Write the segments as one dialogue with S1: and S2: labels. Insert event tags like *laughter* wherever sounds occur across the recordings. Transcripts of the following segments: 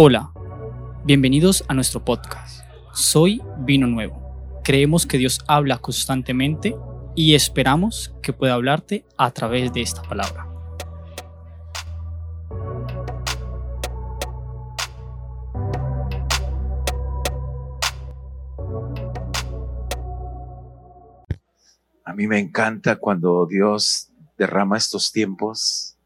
S1: Hola, bienvenidos a nuestro podcast. Soy Vino Nuevo. Creemos que Dios habla constantemente y esperamos que pueda hablarte a través de esta palabra.
S2: A mí me encanta cuando Dios derrama estos tiempos,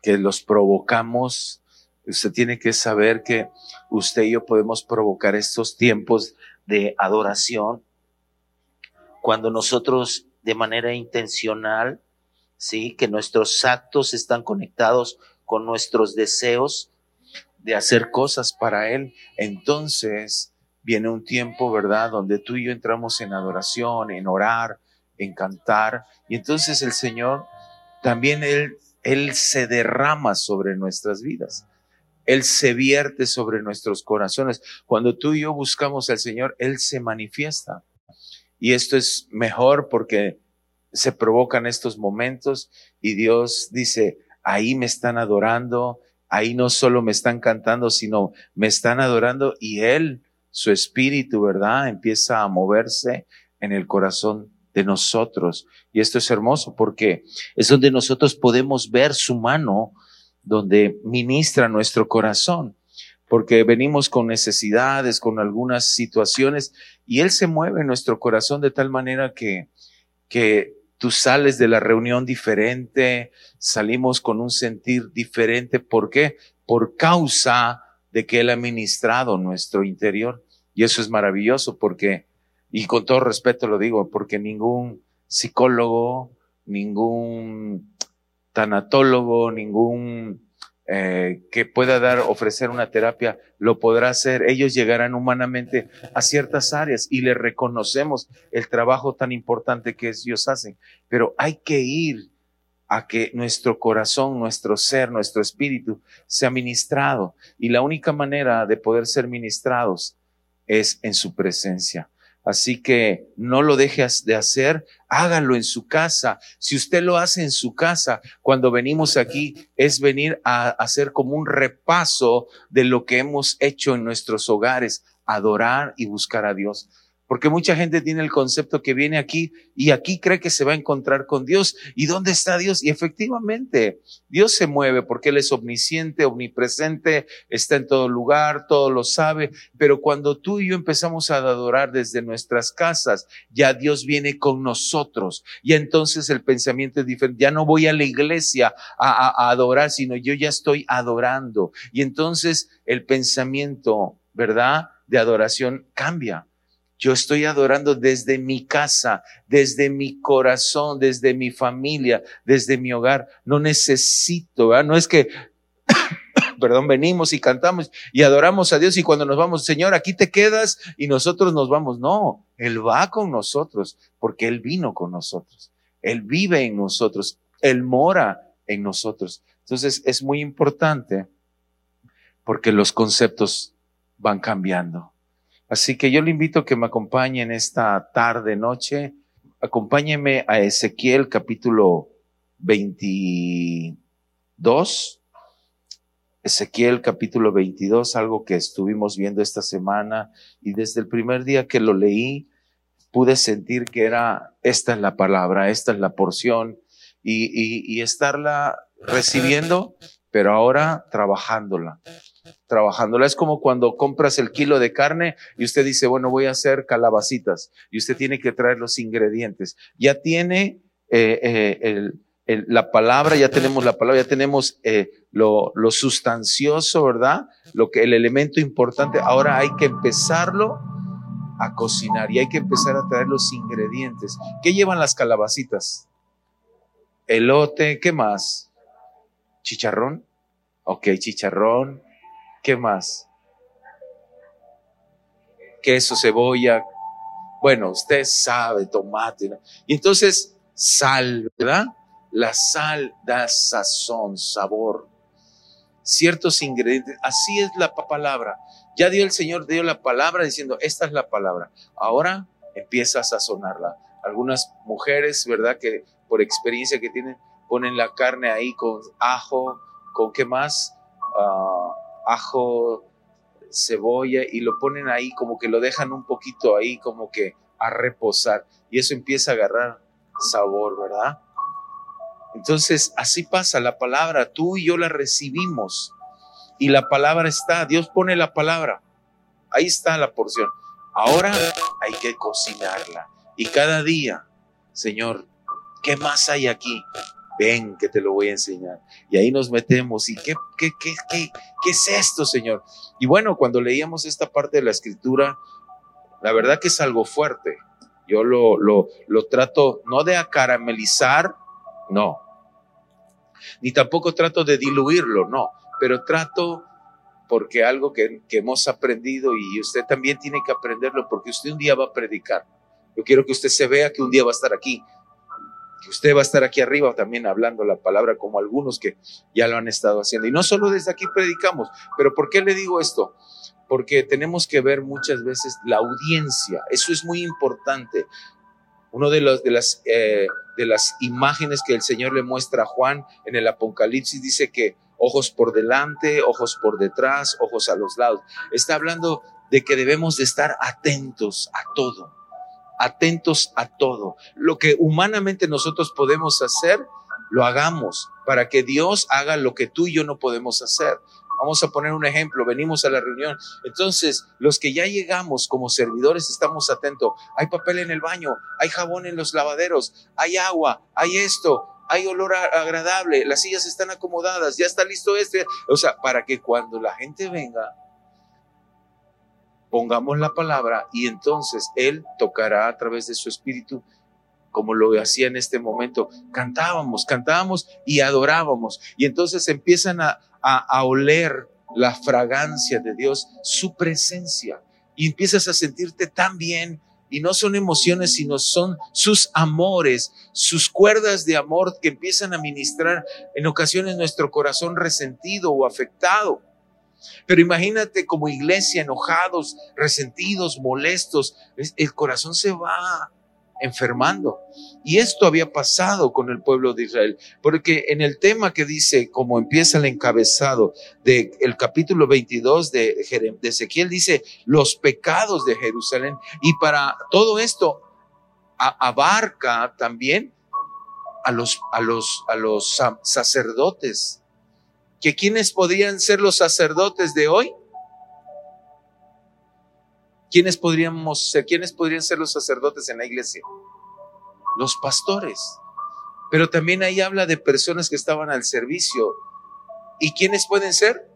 S2: que los provocamos Usted tiene que saber que usted y yo podemos provocar estos tiempos de adoración cuando nosotros de manera intencional, sí, que nuestros actos están conectados con nuestros deseos de hacer cosas para Él. Entonces viene un tiempo, ¿verdad?, donde tú y yo entramos en adoración, en orar, en cantar. Y entonces el Señor también Él, Él se derrama sobre nuestras vidas. Él se vierte sobre nuestros corazones. Cuando tú y yo buscamos al Señor, Él se manifiesta. Y esto es mejor porque se provocan estos momentos y Dios dice, ahí me están adorando, ahí no solo me están cantando, sino me están adorando y Él, su espíritu, ¿verdad? Empieza a moverse en el corazón de nosotros. Y esto es hermoso porque es donde nosotros podemos ver su mano donde ministra nuestro corazón, porque venimos con necesidades, con algunas situaciones, y Él se mueve nuestro corazón de tal manera que, que tú sales de la reunión diferente, salimos con un sentir diferente. ¿Por qué? Por causa de que Él ha ministrado nuestro interior. Y eso es maravilloso porque, y con todo respeto lo digo, porque ningún psicólogo, ningún tanatólogo, ningún eh, que pueda dar, ofrecer una terapia, lo podrá hacer. Ellos llegarán humanamente a ciertas áreas y le reconocemos el trabajo tan importante que ellos hacen. Pero hay que ir a que nuestro corazón, nuestro ser, nuestro espíritu sea ministrado. Y la única manera de poder ser ministrados es en su presencia. Así que no lo dejes de hacer, hágalo en su casa. Si usted lo hace en su casa, cuando venimos aquí, es venir a hacer como un repaso de lo que hemos hecho en nuestros hogares, adorar y buscar a Dios. Porque mucha gente tiene el concepto que viene aquí y aquí cree que se va a encontrar con Dios. ¿Y dónde está Dios? Y efectivamente, Dios se mueve porque Él es omnisciente, omnipresente, está en todo lugar, todo lo sabe. Pero cuando tú y yo empezamos a adorar desde nuestras casas, ya Dios viene con nosotros. Y entonces el pensamiento es diferente. Ya no voy a la iglesia a, a adorar, sino yo ya estoy adorando. Y entonces el pensamiento, ¿verdad? De adoración cambia. Yo estoy adorando desde mi casa, desde mi corazón, desde mi familia, desde mi hogar. No necesito. No es que, *coughs* perdón, venimos y cantamos y adoramos a Dios y cuando nos vamos, Señor, aquí te quedas y nosotros nos vamos. No, Él va con nosotros porque Él vino con nosotros. Él vive en nosotros. Él mora en nosotros. Entonces es muy importante porque los conceptos van cambiando. Así que yo le invito a que me acompañe en esta tarde, noche. Acompáñeme a Ezequiel capítulo 22. Ezequiel capítulo 22, algo que estuvimos viendo esta semana y desde el primer día que lo leí pude sentir que era, esta es la palabra, esta es la porción y estarla recibiendo, pero ahora trabajándola trabajándola. Es como cuando compras el kilo de carne y usted dice, bueno, voy a hacer calabacitas y usted tiene que traer los ingredientes. Ya tiene eh, eh, la palabra, ya tenemos la palabra, ya tenemos eh, lo, sustancioso, ¿verdad? Lo que el elemento importante. Ahora hay que empezarlo a cocinar y hay que empezar a traer los ingredientes. ¿Qué llevan las calabacitas? Elote, ¿qué más? Chicharrón. Ok, chicharrón, ¿Qué más? Queso, cebolla. Bueno, usted sabe, tomate. Y entonces, sal, ¿verdad? La sal da sazón, sabor. Ciertos ingredientes. Así es la palabra. Ya dio el Señor, dio la palabra diciendo, esta es la palabra. Ahora empieza a sazonarla. Algunas mujeres, ¿verdad? Que por experiencia que tienen, ponen la carne ahí con ajo, con qué más? Uh, ajo, cebolla y lo ponen ahí, como que lo dejan un poquito ahí, como que a reposar. Y eso empieza a agarrar sabor, ¿verdad? Entonces, así pasa la palabra, tú y yo la recibimos y la palabra está, Dios pone la palabra, ahí está la porción. Ahora hay que cocinarla y cada día, Señor, ¿qué más hay aquí? Ven que te lo voy a enseñar. Y ahí nos metemos. ¿Y qué, qué, qué, qué, qué es esto, Señor? Y bueno, cuando leíamos esta parte de la escritura, la verdad que es algo fuerte. Yo lo, lo, lo trato no de acaramelizar, no. Ni tampoco trato de diluirlo, no. Pero trato porque algo que, que hemos aprendido y usted también tiene que aprenderlo porque usted un día va a predicar. Yo quiero que usted se vea que un día va a estar aquí usted va a estar aquí arriba también hablando la palabra como algunos que ya lo han estado haciendo. Y no solo desde aquí predicamos, pero ¿por qué le digo esto? Porque tenemos que ver muchas veces la audiencia, eso es muy importante. Uno de, de, las, eh, de las imágenes que el Señor le muestra a Juan en el Apocalipsis dice que ojos por delante, ojos por detrás, ojos a los lados. Está hablando de que debemos de estar atentos a todo atentos a todo. Lo que humanamente nosotros podemos hacer, lo hagamos para que Dios haga lo que tú y yo no podemos hacer. Vamos a poner un ejemplo, venimos a la reunión. Entonces, los que ya llegamos como servidores estamos atentos. Hay papel en el baño, hay jabón en los lavaderos, hay agua, hay esto, hay olor agradable, las sillas están acomodadas, ya está listo este. O sea, para que cuando la gente venga, pongamos la palabra y entonces Él tocará a través de su espíritu como lo hacía en este momento. Cantábamos, cantábamos y adorábamos. Y entonces empiezan a, a, oler la fragancia de Dios, su presencia. Y empiezas a sentirte tan bien. Y no son emociones, sino son sus amores, sus cuerdas de amor que empiezan a ministrar en ocasiones nuestro corazón resentido o afectado. Pero imagínate como iglesia enojados, resentidos, molestos, el corazón se va enfermando. Y esto había pasado con el pueblo de Israel, porque en el tema que dice, como empieza el encabezado del el capítulo 22 de, de Ezequiel, dice los pecados de Jerusalén. Y para todo esto abarca también a los, a los, a los sacerdotes que quiénes podrían ser los sacerdotes de hoy. ¿Quiénes podríamos ser? ¿Quiénes podrían ser los sacerdotes en la iglesia? Los pastores. Pero también ahí habla de personas que estaban al servicio. ¿Y quiénes pueden ser?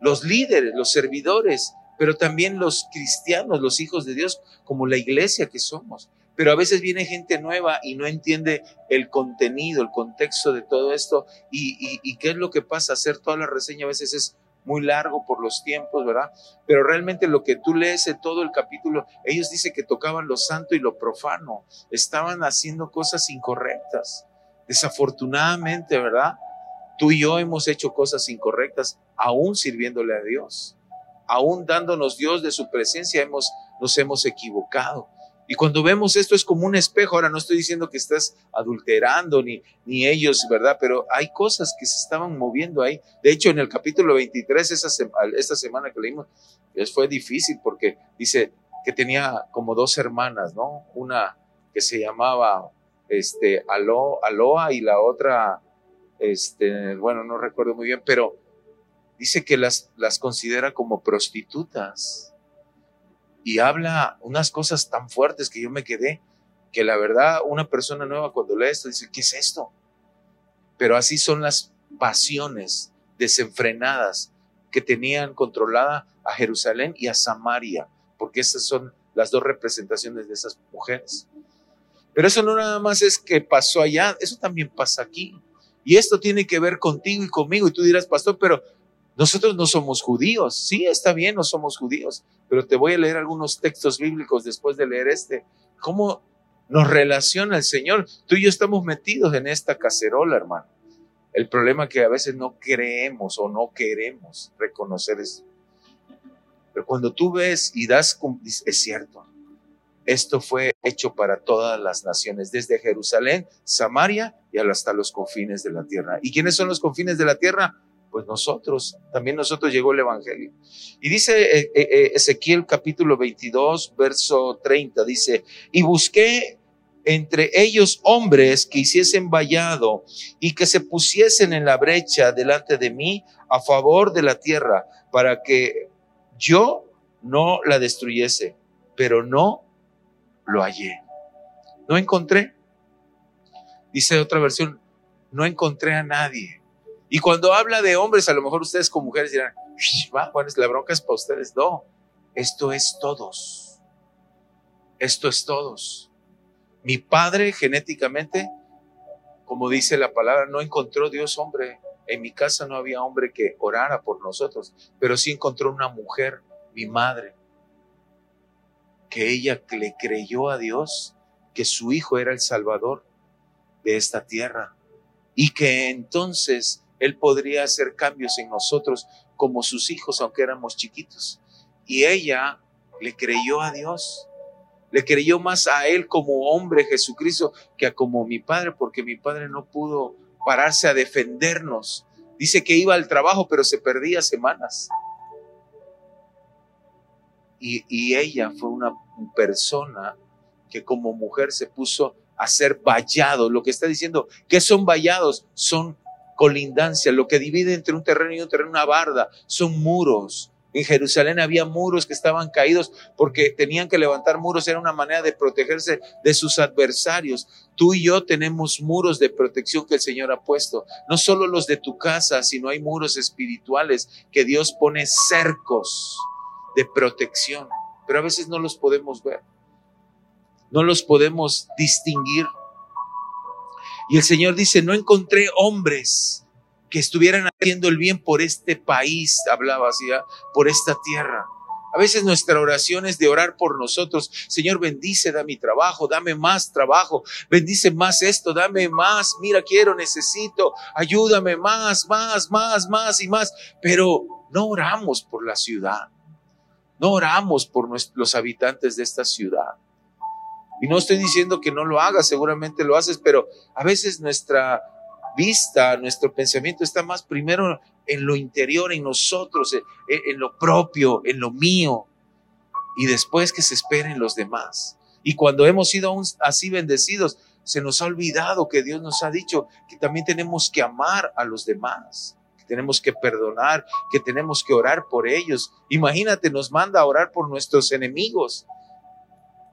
S2: Los líderes, los servidores, pero también los cristianos, los hijos de Dios, como la iglesia que somos pero a veces viene gente nueva y no entiende el contenido, el contexto de todo esto y, qué es lo que pasa. Hacer toda la reseña a veces es muy largo por los tiempos, ¿verdad? Pero realmente lo que tú lees en todo el capítulo, ellos dicen que tocaban lo santo y lo profano, estaban haciendo cosas incorrectas. Desafortunadamente, ¿verdad? Tú y yo hemos hecho cosas incorrectas, aún sirviéndole a Dios, aún dándonos Dios de su presencia, nos hemos equivocado. Y cuando vemos esto es como un espejo. Ahora no estoy diciendo que estás adulterando ni, ni ellos, ¿verdad? Pero hay cosas que se estaban moviendo ahí. De hecho, en el capítulo 23, esa esta semana que leímos, fue difícil porque dice que tenía como dos hermanas, ¿no? Una que se llamaba este, Alo, Aloa y la otra, este, bueno, no recuerdo muy bien, pero dice que las, las considera como prostitutas y habla unas cosas tan fuertes que yo me quedé, que la verdad una persona nueva cuando lee esto dice, ¿qué es esto? Pero así son las pasiones desenfrenadas que tenían controlada a Jerusalén y a Samaria, porque esas son las dos representaciones de esas mujeres. Pero eso no nada más es que pasó allá, eso también pasa aquí. Y esto tiene que ver contigo y conmigo. Y tú dirás, pastor, pero nosotros no somos judíos. Sí, está bien, no somos judíos, pero te voy a leer algunos textos bíblicos después de leer este. ¿Cómo nos relaciona el Señor? Tú y yo estamos metidos en esta cacerola, hermano. El problema es que a veces no creemos o no queremos reconocer eso. Pero cuando tú ves y das, es cierto, esto fue hecho para todas las naciones, desde Jerusalén, Samaria y hasta los confines de la tierra. ¿Y quiénes son los confines de la tierra? Pues nosotros, también nosotros llegó el Evangelio. Y dice eh, eh, eh, Ezequiel capítulo 22, verso 30, dice, y busqué entre ellos hombres que hiciesen vallado y que se pusiesen en la brecha delante de mí a favor de la tierra, para que yo no la destruyese, pero no lo hallé. No encontré. Dice otra versión, no encontré a nadie. Y cuando habla de hombres, a lo mejor ustedes como mujeres dirán, va, bueno, la bronca es para ustedes. No, esto es todos. Esto es todos. Mi padre genéticamente, como dice la palabra, no encontró Dios hombre. En mi casa no había hombre que orara por nosotros, pero sí encontró una mujer, mi madre, que ella le creyó a Dios que su hijo era el salvador de esta tierra y que entonces él podría hacer cambios en nosotros como sus hijos, aunque éramos chiquitos. Y ella le creyó a Dios. Le creyó más a él como hombre Jesucristo que a como mi padre, porque mi padre no pudo pararse a defendernos. Dice que iba al trabajo, pero se perdía semanas. Y, y ella fue una persona que como mujer se puso a ser vallado. Lo que está diciendo, que son vallados? Son colindancia, lo que divide entre un terreno y un terreno, una barda, son muros. En Jerusalén había muros que estaban caídos porque tenían que levantar muros, era una manera de protegerse de sus adversarios. Tú y yo tenemos muros de protección que el Señor ha puesto, no solo los de tu casa, sino hay muros espirituales que Dios pone cercos de protección, pero a veces no los podemos ver, no los podemos distinguir y el Señor dice, no encontré hombres que estuvieran haciendo el bien por este país, hablaba así, ¿ah? por esta tierra. A veces nuestra oración es de orar por nosotros. Señor, bendice, da mi trabajo, dame más trabajo, bendice más esto, dame más. Mira, quiero, necesito, ayúdame más, más, más, más y más. Pero no oramos por la ciudad. No oramos por los habitantes de esta ciudad. Y no estoy diciendo que no lo hagas, seguramente lo haces, pero a veces nuestra vista, nuestro pensamiento está más primero en lo interior, en nosotros, en, lo propio, en lo mío, y después que se esperen los demás. Y cuando hemos sido así bendecidos, se nos ha olvidado que Dios nos ha dicho que también tenemos que amar a los demás, que tenemos que perdonar, que tenemos que orar por ellos. Imagínate, nos manda a orar por nuestros enemigos.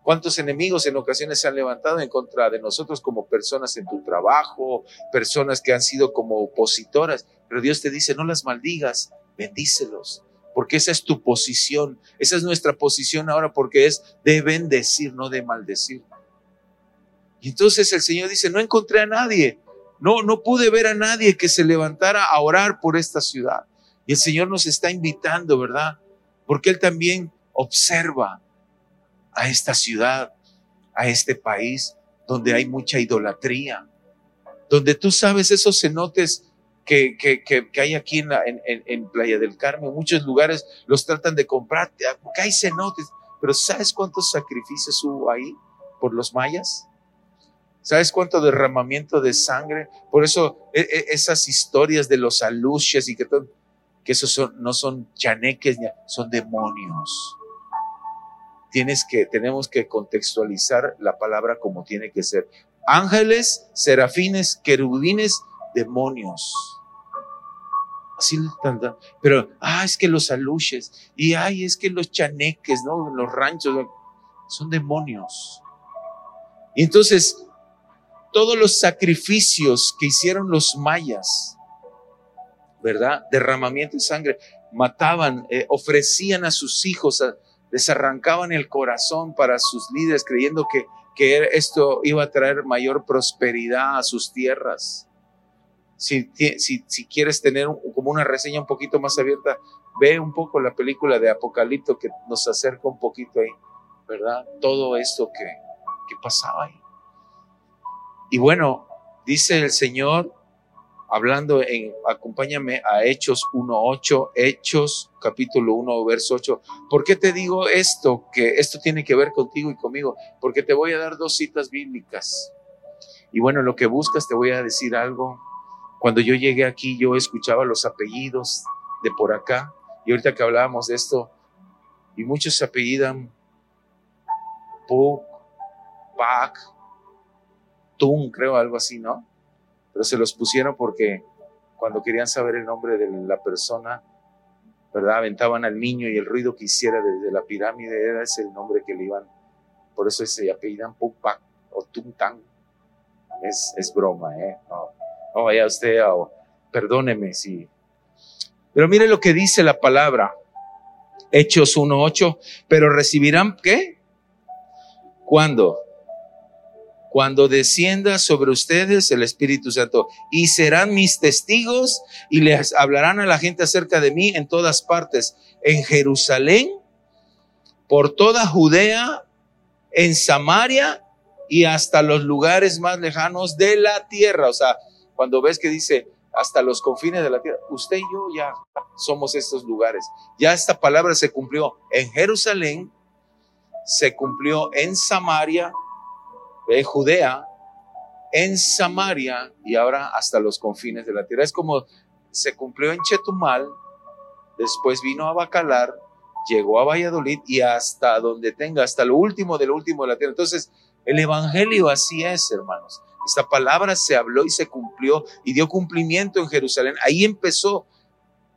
S2: ¿Cuántos enemigos en ocasiones se han levantado en contra de nosotros como personas en tu trabajo, personas que han sido como opositoras? Pero Dios te dice, no las maldigas, bendícelos, porque esa es tu posición, esa es nuestra posición ahora, porque es de bendecir, no de maldecir. Y entonces el Señor dice, no encontré a nadie, no, no pude ver a nadie que se levantara a orar por esta ciudad. Y el Señor nos está invitando, ¿verdad? Porque Él también observa a esta ciudad, a este país donde hay mucha idolatría, donde tú sabes esos cenotes que, que, que, hay aquí en, en, en, Playa del Carmen, muchos lugares los tratan de comprar, porque hay cenotes, pero ¿sabes cuántos sacrificios hubo ahí por los mayas? ¿Sabes cuánto derramamiento de sangre? Por eso e, e, esas historias de los aluches y que, que esos no son chaneques, son demonios tienes que, tenemos que contextualizar la palabra como tiene que ser. Ángeles, serafines, querubines, demonios. Así, pero, ah, es que los aluches, y ay, es que los chaneques, ¿no? Los ranchos, son demonios. Y entonces, todos los sacrificios que hicieron los mayas, ¿verdad? Derramamiento de sangre, mataban, eh, ofrecían a sus hijos, a, les arrancaban el corazón para sus líderes creyendo que, que esto iba a traer mayor prosperidad a sus tierras. Si, si, si quieres tener como una reseña un poquito más abierta, ve un poco la película de Apocalipto que nos acerca un poquito ahí, ¿verdad? Todo esto que, que pasaba ahí. Y bueno, dice el Señor, hablando en, acompáñame a Hechos 1.8, Hechos capítulo 1, verso 8. ¿Por qué te digo esto? Que esto tiene que ver contigo y conmigo. Porque te voy a dar dos citas bíblicas. Y bueno, lo que buscas te voy a decir algo. Cuando yo llegué aquí, yo escuchaba los apellidos de por acá. Y ahorita que hablábamos de esto, y muchos se apellidan Puk, Pak, Tung, creo, algo así, ¿no? Pero se los pusieron porque cuando querían saber el nombre de la persona, ¿verdad? Aventaban al niño y el ruido que hiciera desde la pirámide era ese el nombre que le iban. Por eso se apellidan Puk, Pak o Tung Tang. Es, es broma, ¿eh? No, no vaya usted a, perdóneme si. Pero mire lo que dice la palabra. Hechos 1.8, pero recibirán, ¿qué? ¿Cuándo? Cuando descienda sobre ustedes el Espíritu Santo y serán mis testigos y les hablarán a la gente acerca de mí en todas partes, en Jerusalén, por toda Judea, en Samaria y hasta los lugares más lejanos de la tierra. O sea, cuando ves que dice hasta los confines de la tierra, usted y yo ya somos estos lugares. Ya esta palabra se cumplió en Jerusalén, se cumplió en Samaria, en Judea, en Samaria y ahora hasta los confines de la tierra. Es como se cumplió en Chetumal, después vino a Bacalar, llegó a Valladolid y hasta donde tenga, hasta lo último de lo último de la tierra. Entonces, el Evangelio así es, hermanos. Esta palabra se habló y se cumplió y dio cumplimiento en Jerusalén. Ahí empezó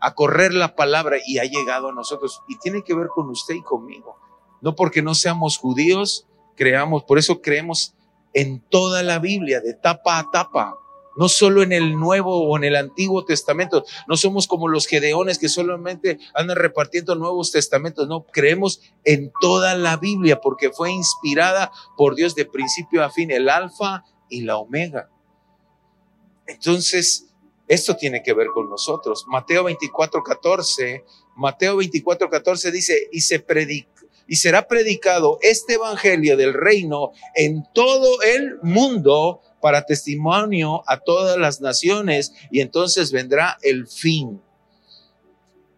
S2: a correr la palabra y ha llegado a nosotros. Y tiene que ver con usted y conmigo. No porque no seamos judíos, creamos, por eso creemos en toda la Biblia, de tapa a tapa no solo en el Nuevo o en el Antiguo Testamento. No somos como los gedeones que solamente andan repartiendo nuevos testamentos. No, creemos en toda la Biblia porque fue inspirada por Dios de principio a fin, el alfa y la omega. Entonces, esto tiene que ver con nosotros. Mateo 24, 14, Mateo 24, 14 dice, y se predica y será predicado este evangelio del reino en todo el mundo para testimonio a todas las naciones y entonces vendrá el fin.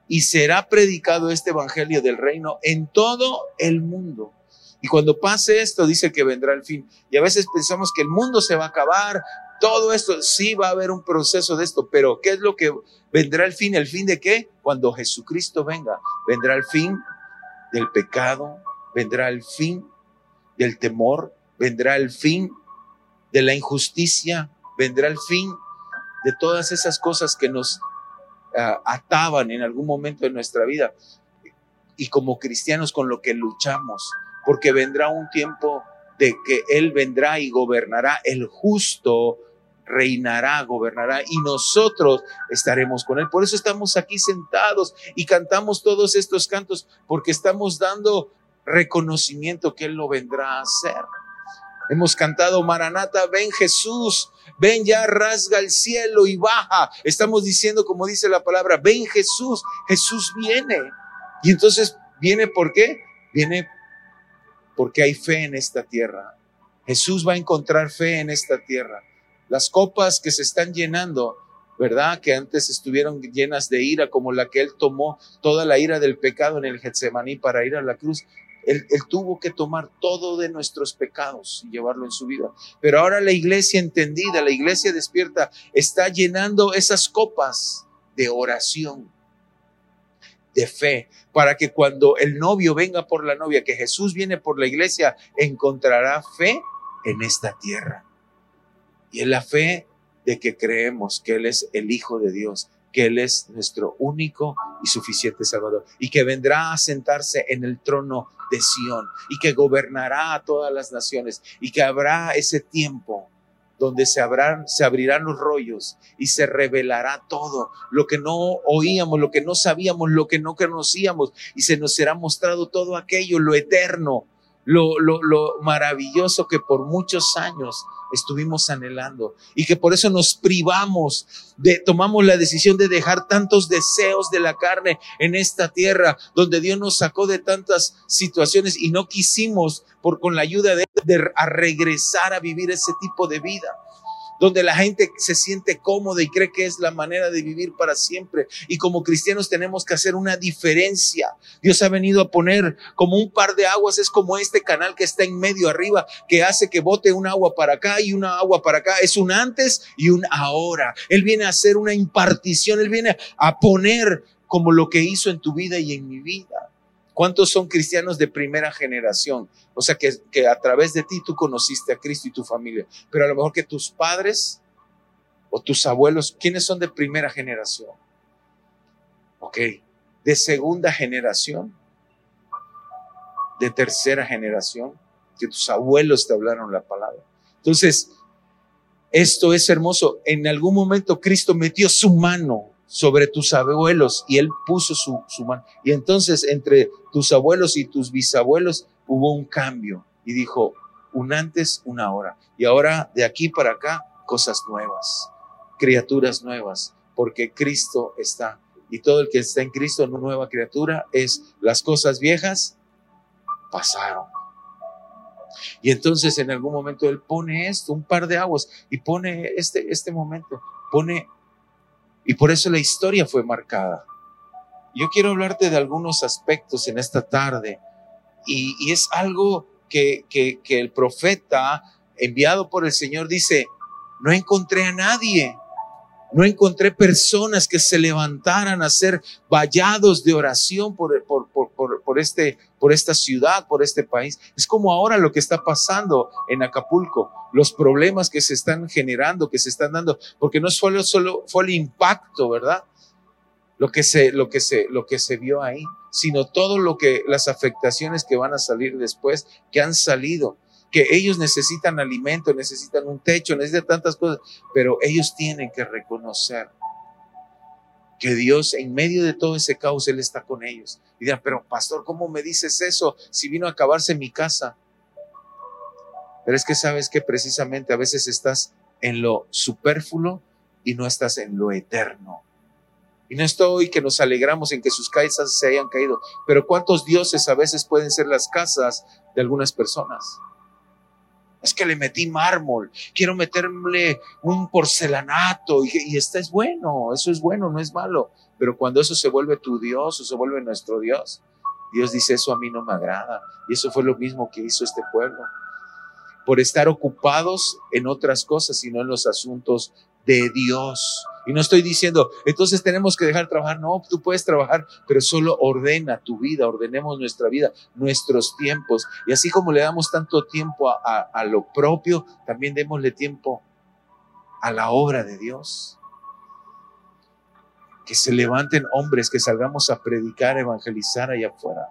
S2: Y será predicado este evangelio del reino en todo el mundo. Y cuando pase esto, dice que vendrá el fin. Y a veces pensamos que el mundo se va a acabar, todo esto, sí va a haber un proceso de esto, pero ¿qué es lo que vendrá el fin? ¿El fin de qué? Cuando Jesucristo venga, vendrá el fin del pecado, vendrá el fin del temor, vendrá el fin de la injusticia, vendrá el fin de todas esas cosas que nos ah, ataban en algún momento de nuestra vida. Y como cristianos con lo que luchamos, porque vendrá un tiempo de que Él vendrá y gobernará, el justo reinará, gobernará y nosotros estaremos con Él. Por eso estamos aquí sentados y cantamos todos estos cantos, porque estamos dando reconocimiento que Él lo vendrá a hacer. Hemos cantado Maranata, ven Jesús, ven ya, rasga el cielo y baja. Estamos diciendo, como dice la palabra, ven Jesús, Jesús viene. Y entonces, ¿viene por qué? Viene porque hay fe en esta tierra. Jesús va a encontrar fe en esta tierra. Las copas que se están llenando, ¿verdad? Que antes estuvieron llenas de ira, como la que él tomó toda la ira del pecado en el Getsemaní para ir a la cruz. Él, tuvo que tomar todo de nuestros pecados y llevarlo en su vida. Pero ahora la iglesia entendida, la iglesia despierta, está llenando esas copas de oración, de fe, para que cuando el novio venga por la novia, que Jesús viene por la iglesia, encontrará fe en esta tierra. Y es la fe de que creemos que Él es el Hijo de Dios, que Él es nuestro único y suficiente Salvador y que vendrá a sentarse en el trono de Sión y que gobernará a todas las naciones y que habrá ese tiempo donde se, abrirán los rollos y se revelará todo, lo que no oíamos, lo que no sabíamos, lo que no conocíamos, y se nos será mostrado todo aquello, lo eterno, lo, lo, lo maravilloso que por muchos años estuvimos anhelando y que por eso nos privamos de, tomamos la decisión de dejar tantos deseos de la carne en esta tierra donde Dios nos sacó de tantas situaciones y no quisimos por con la ayuda de, de a regresar a vivir ese tipo de vida. Donde la gente se siente cómoda y cree que es la manera de vivir para siempre. Y como cristianos tenemos que hacer una diferencia. Dios ha venido a poner como un par de aguas, es como este canal que está en medio arriba, que hace que bote un agua para acá y una agua para acá. Es un antes y un ahora. Él viene a hacer una impartición, Él viene a poner como lo que hizo en tu vida y en mi vida. ¿Cuántos son cristianos de primera generación? O sea, que, que, a través de ti tú conociste a Cristo y tu familia, pero a lo mejor que tus padres o tus abuelos, ¿quiénes son de primera generación? Ok, de segunda generación, de tercera generación, que tus abuelos te hablaron la palabra. Entonces, esto es hermoso. En algún momento Cristo metió su mano sobre tus abuelos y él puso su, su mano. Y entonces entre tus abuelos y tus bisabuelos hubo un cambio y dijo, un antes, una hora. Y ahora de aquí para acá, cosas nuevas, criaturas nuevas, porque Cristo está. Y todo el que está en Cristo, una nueva criatura, es las cosas viejas pasaron. Y entonces en algún momento Él pone esto, un par de aguas, y pone este, este momento, pone y por eso la historia fue marcada. Yo quiero hablarte de algunos aspectos en esta tarde. Y, es algo que, que, que el profeta enviado por el Señor dice, no encontré a nadie no encontré personas que se levantaran a hacer vallados de oración por, por, por, por, este, por esta ciudad, por este país. Es como ahora lo que está pasando en Acapulco, los problemas que se están generando, que se están dando, porque no solo, solo fue el impacto, ¿verdad? Lo que se, lo que se, lo que se vio ahí, sino todo lo que, las afectaciones que van a salir después, que han salido que ellos necesitan alimento, necesitan un techo, necesitan tantas cosas, pero ellos tienen que reconocer que Dios en medio de todo ese caos, Él está con ellos. Y dirán, pero pastor, ¿cómo me dices eso si vino a acabarse mi casa? Pero es que sabes que precisamente a veces estás en lo superfluo y no estás en lo eterno. Y no estoy que nos alegramos en que sus casas se hayan caído, pero ¿cuántos dioses a veces pueden ser las casas de algunas personas? Es que le metí mármol, quiero meterle un porcelanato y, y este es bueno, eso es bueno, no es malo. Pero cuando eso se vuelve tu Dios o se vuelve nuestro Dios, Dios dice, eso a mí no me agrada. Y eso fue lo mismo que hizo este pueblo. Por estar ocupados en otras cosas y no en los asuntos de Dios. Y no estoy diciendo, entonces tenemos que dejar trabajar. No, tú puedes trabajar, pero solo ordena tu vida, ordenemos nuestra vida, nuestros tiempos. Y así como le damos tanto tiempo a, a, lo propio, también démosle tiempo a la obra de Dios. Que se levanten hombres, que salgamos a predicar, evangelizar allá afuera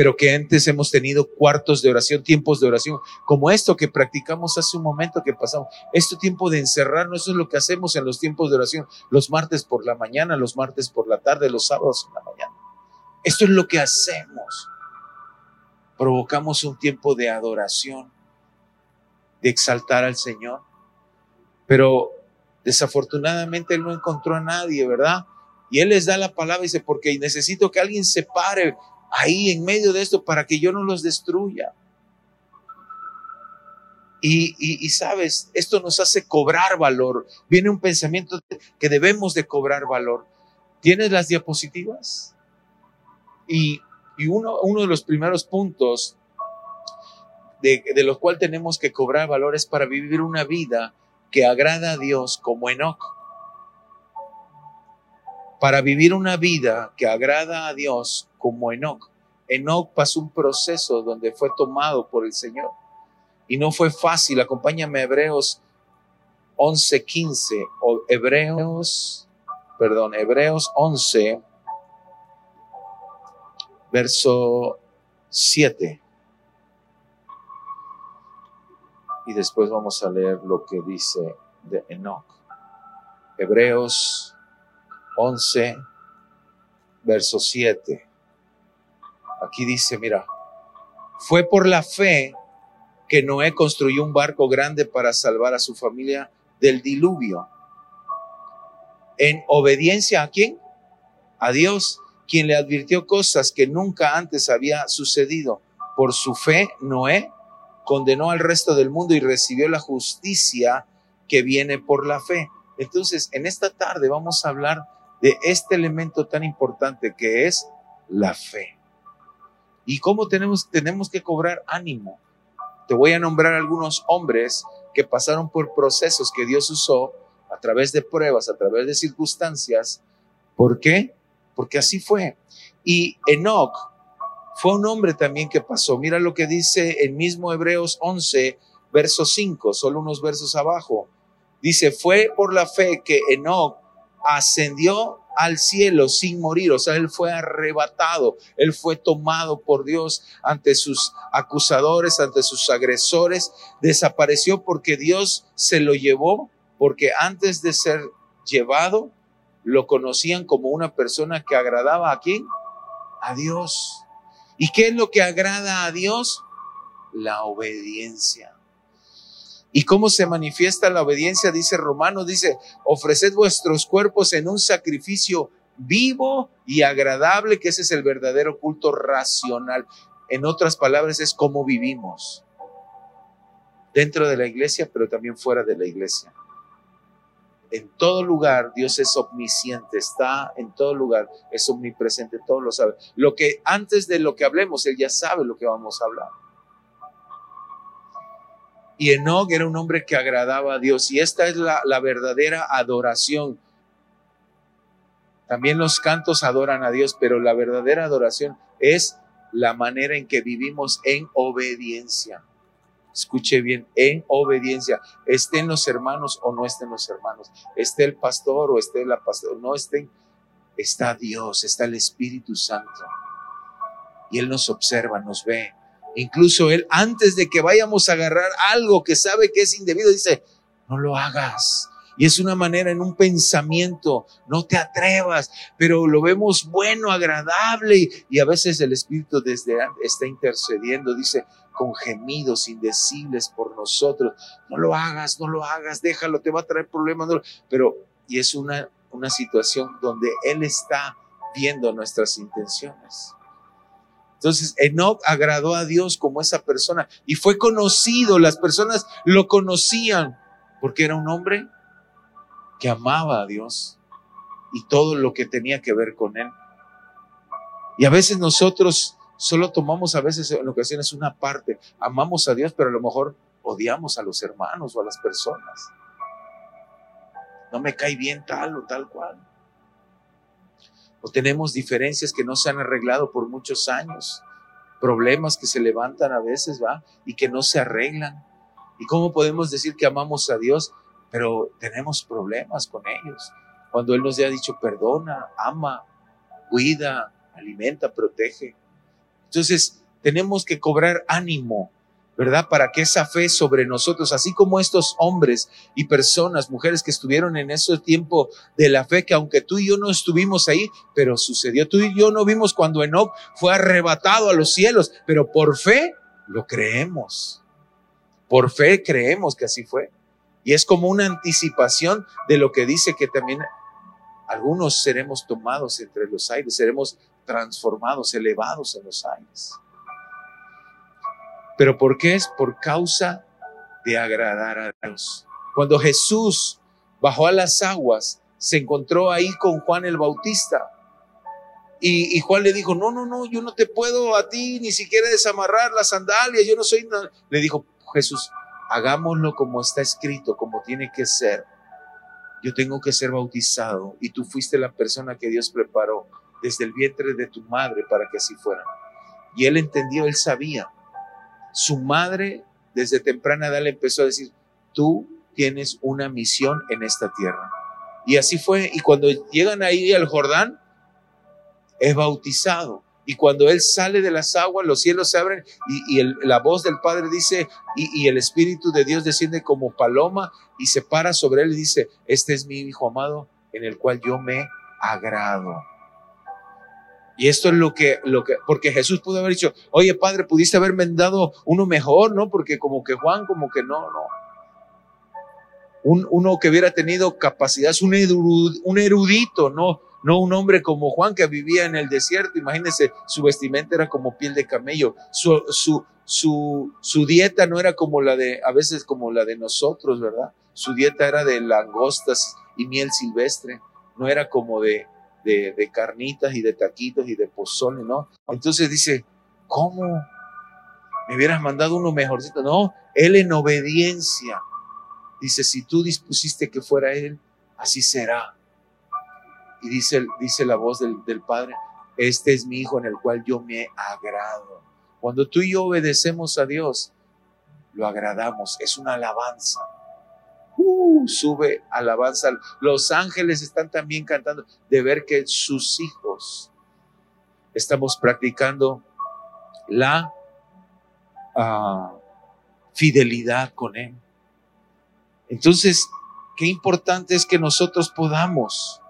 S2: pero que antes hemos tenido cuartos de oración, tiempos de oración, como esto que practicamos hace un momento que pasamos. Este tiempo de encerrarnos, eso es lo que hacemos en los tiempos de oración, los martes por la mañana, los martes por la tarde, los sábados en la mañana. Esto es lo que hacemos. Provocamos un tiempo de adoración, de exaltar al Señor, pero desafortunadamente Él no encontró a nadie, ¿verdad? Y Él les da la palabra y dice, porque necesito que alguien se pare ahí en medio de esto para que yo no los destruya. Y, y, sabes, esto nos hace cobrar valor. Viene un pensamiento que debemos de cobrar valor. ¿Tienes las diapositivas? Y, y uno, uno de los primeros puntos de, de los cuales tenemos que cobrar valor es para vivir una vida que agrada a Dios como Enoch. Para vivir una vida que agrada a Dios como Enoch. Enoch pasó un proceso donde fue tomado por el Señor. Y no fue fácil. Acompáñame a Hebreos 11:15 o Hebreos, perdón, Hebreos 11, verso 7. Y después vamos a leer lo que dice de Enoch. Hebreos 11, verso 7. Aquí dice, mira, fue por la fe que Noé construyó un barco grande para salvar a su familia del diluvio. En obediencia a quién? A Dios, quien le advirtió cosas que nunca antes había sucedido. Por su fe, Noé condenó al resto del mundo y recibió la justicia que viene por la fe. Entonces, en esta tarde vamos a hablar de este elemento tan importante que es la fe. ¿Y cómo tenemos, tenemos que cobrar ánimo? Te voy a nombrar algunos hombres que pasaron por procesos que Dios usó a través de pruebas, a través de circunstancias. ¿Por qué? Porque así fue. Y Enoch fue un hombre también que pasó. Mira lo que dice el mismo Hebreos 11, verso 5, solo unos versos abajo. Dice, fue por la fe que Enoch ascendió al cielo sin morir, o sea, él fue arrebatado, él fue tomado por Dios ante sus acusadores, ante sus agresores, desapareció porque Dios se lo llevó, porque antes de ser llevado, lo conocían como una persona que agradaba a quién? A Dios. ¿Y qué es lo que agrada a Dios? La obediencia. ¿Y cómo se manifiesta la obediencia? Dice Romano, dice, ofreced vuestros cuerpos en un sacrificio vivo y agradable, que ese es el verdadero culto racional. En otras palabras, es cómo vivimos dentro de la iglesia, pero también fuera de la iglesia. En todo lugar Dios es omnisciente, está en todo lugar, es omnipresente, todo lo sabe. Lo que antes de lo que hablemos, Él ya sabe lo que vamos a hablar. Y Enoch era un hombre que agradaba a Dios. Y esta es la, la verdadera adoración. También los cantos adoran a Dios, pero la verdadera adoración es la manera en que vivimos en obediencia. Escuche bien, en obediencia. Estén los hermanos o no estén los hermanos. Esté el pastor o esté la pastora. No estén. Está Dios, está el Espíritu Santo. Y Él nos observa, nos ve, Incluso Él, antes de que vayamos a agarrar algo que sabe que es indebido, dice, no lo hagas. Y es una manera en un pensamiento, no te atrevas, pero lo vemos bueno, agradable y, a veces el Espíritu desde está intercediendo, dice, con gemidos indecibles por nosotros, no lo hagas, no lo hagas, déjalo, te va a traer problemas, pero y es una, una situación donde Él está viendo nuestras intenciones. Entonces, Enoch agradó a Dios como esa persona y fue conocido, las personas lo conocían porque era un hombre que amaba a Dios y todo lo que tenía que ver con él. Y a veces nosotros solo tomamos a veces en ocasiones una parte, amamos a Dios, pero a lo mejor odiamos a los hermanos o a las personas. No me cae bien tal o tal cual o tenemos diferencias que no se han arreglado por muchos años, problemas que se levantan a veces, ¿va? Y que no se arreglan. ¿Y cómo podemos decir que amamos a Dios, pero tenemos problemas con ellos? Cuando Él nos ha dicho, perdona, ama, cuida, alimenta, protege. Entonces, tenemos que cobrar ánimo ¿verdad? Para que esa fe sobre nosotros, así como estos hombres y personas, mujeres que estuvieron en ese tiempo de la fe, que aunque tú y yo no estuvimos ahí, pero sucedió, tú y yo no vimos cuando Enoch fue arrebatado a los cielos, pero por fe lo creemos. Por fe creemos que así fue. Y es como una anticipación de lo que dice que también algunos seremos tomados entre los aires, seremos transformados, elevados en los aires. ¿Pero por qué es? Por causa de agradar a Dios. Cuando Jesús bajó a las aguas, se encontró ahí con Juan el Bautista. Y, Juan le dijo, no, no, no, yo no te puedo a ti ni siquiera desamarrar las sandalias, yo no soy... Le dijo Jesús, hagámoslo como está escrito, como tiene que ser. Yo tengo que ser bautizado y tú fuiste la persona que Dios preparó desde el vientre de tu madre para que así fuera. Y él entendió, él sabía su madre desde temprana edad le empezó a decir, tú tienes una misión en esta tierra. Y así fue. Y cuando llegan ahí al Jordán, es bautizado. Y cuando él sale de las aguas, los cielos se abren y, la voz del Padre dice, y, y, el Espíritu de Dios desciende como paloma y se para sobre él y dice, este es mi Hijo amado en el cual yo me agrado. Y esto es lo que, lo que, porque Jesús pudo haber dicho, oye Padre, pudiste haberme dado uno mejor, ¿no? Porque como que Juan, como que no, no. Un, uno que hubiera tenido capacidad, un, un erudito, ¿no? No un hombre como Juan que vivía en el desierto. Imagínense, su vestimenta era como piel de camello. Su, su, su, su dieta no era como la de, a veces como la de nosotros, ¿verdad? Su dieta era de langostas y miel silvestre, no era como de, de, de carnitas y de taquitos y de pozole, ¿no? Entonces dice, ¿cómo? Me hubieras mandado uno mejorcito. No, él en obediencia. Dice, si tú dispusiste que fuera él, así será. Y dice, dice la voz del, del Padre, este es mi Hijo en el cual yo me agrado. Cuando tú y yo obedecemos a Dios, lo agradamos, es una alabanza. Uh, sube alabanza. Los ángeles están también cantando de ver que sus hijos estamos practicando la uh, fidelidad con Él. Entonces, qué importante es que nosotros podamos,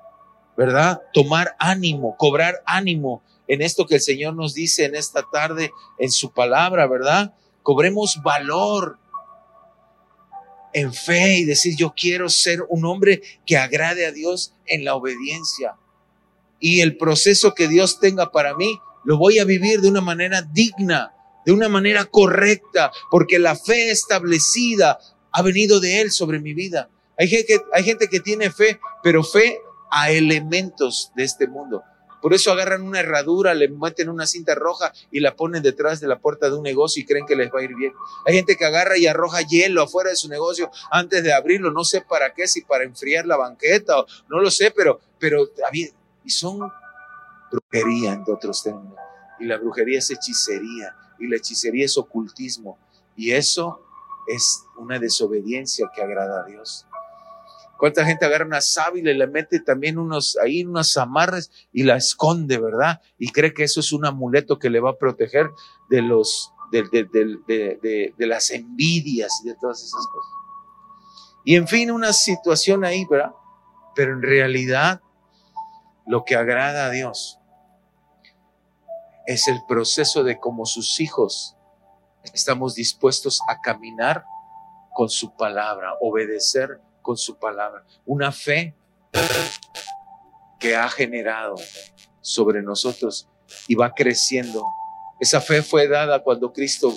S2: ¿verdad? Tomar ánimo, cobrar ánimo en esto que el Señor nos dice en esta tarde, en su palabra, ¿verdad? Cobremos valor en fe y decir, yo quiero ser un hombre que agrade a Dios en la obediencia. Y el proceso que Dios tenga para mí, lo voy a vivir de una manera digna, de una manera correcta, porque la fe establecida ha venido de Él sobre mi vida. Hay gente, hay gente que tiene fe, pero fe a elementos de este mundo. Por eso agarran una herradura, le meten una cinta roja y la ponen detrás de la puerta de un negocio y creen que les va a ir bien. Hay gente que agarra y arroja hielo afuera de su negocio antes de abrirlo, no sé para qué, si para enfriar la banqueta o no lo sé, pero, pero y son brujería en otros términos. Y la brujería es hechicería y la hechicería es ocultismo y eso es una desobediencia que agrada a Dios. ¿Cuánta gente agarra una sábila y le mete también unos ahí unas amarres y la esconde, verdad? Y cree que eso es un amuleto que le va a proteger de los de, de, de las envidias y de todas esas cosas. Y en fin, una situación ahí, ¿verdad? Pero en realidad lo que agrada a Dios es el proceso de cómo sus hijos estamos dispuestos a caminar con su palabra, obedecer con su palabra. Una fe que ha generado sobre nosotros y va creciendo. Esa fe fue dada cuando Cristo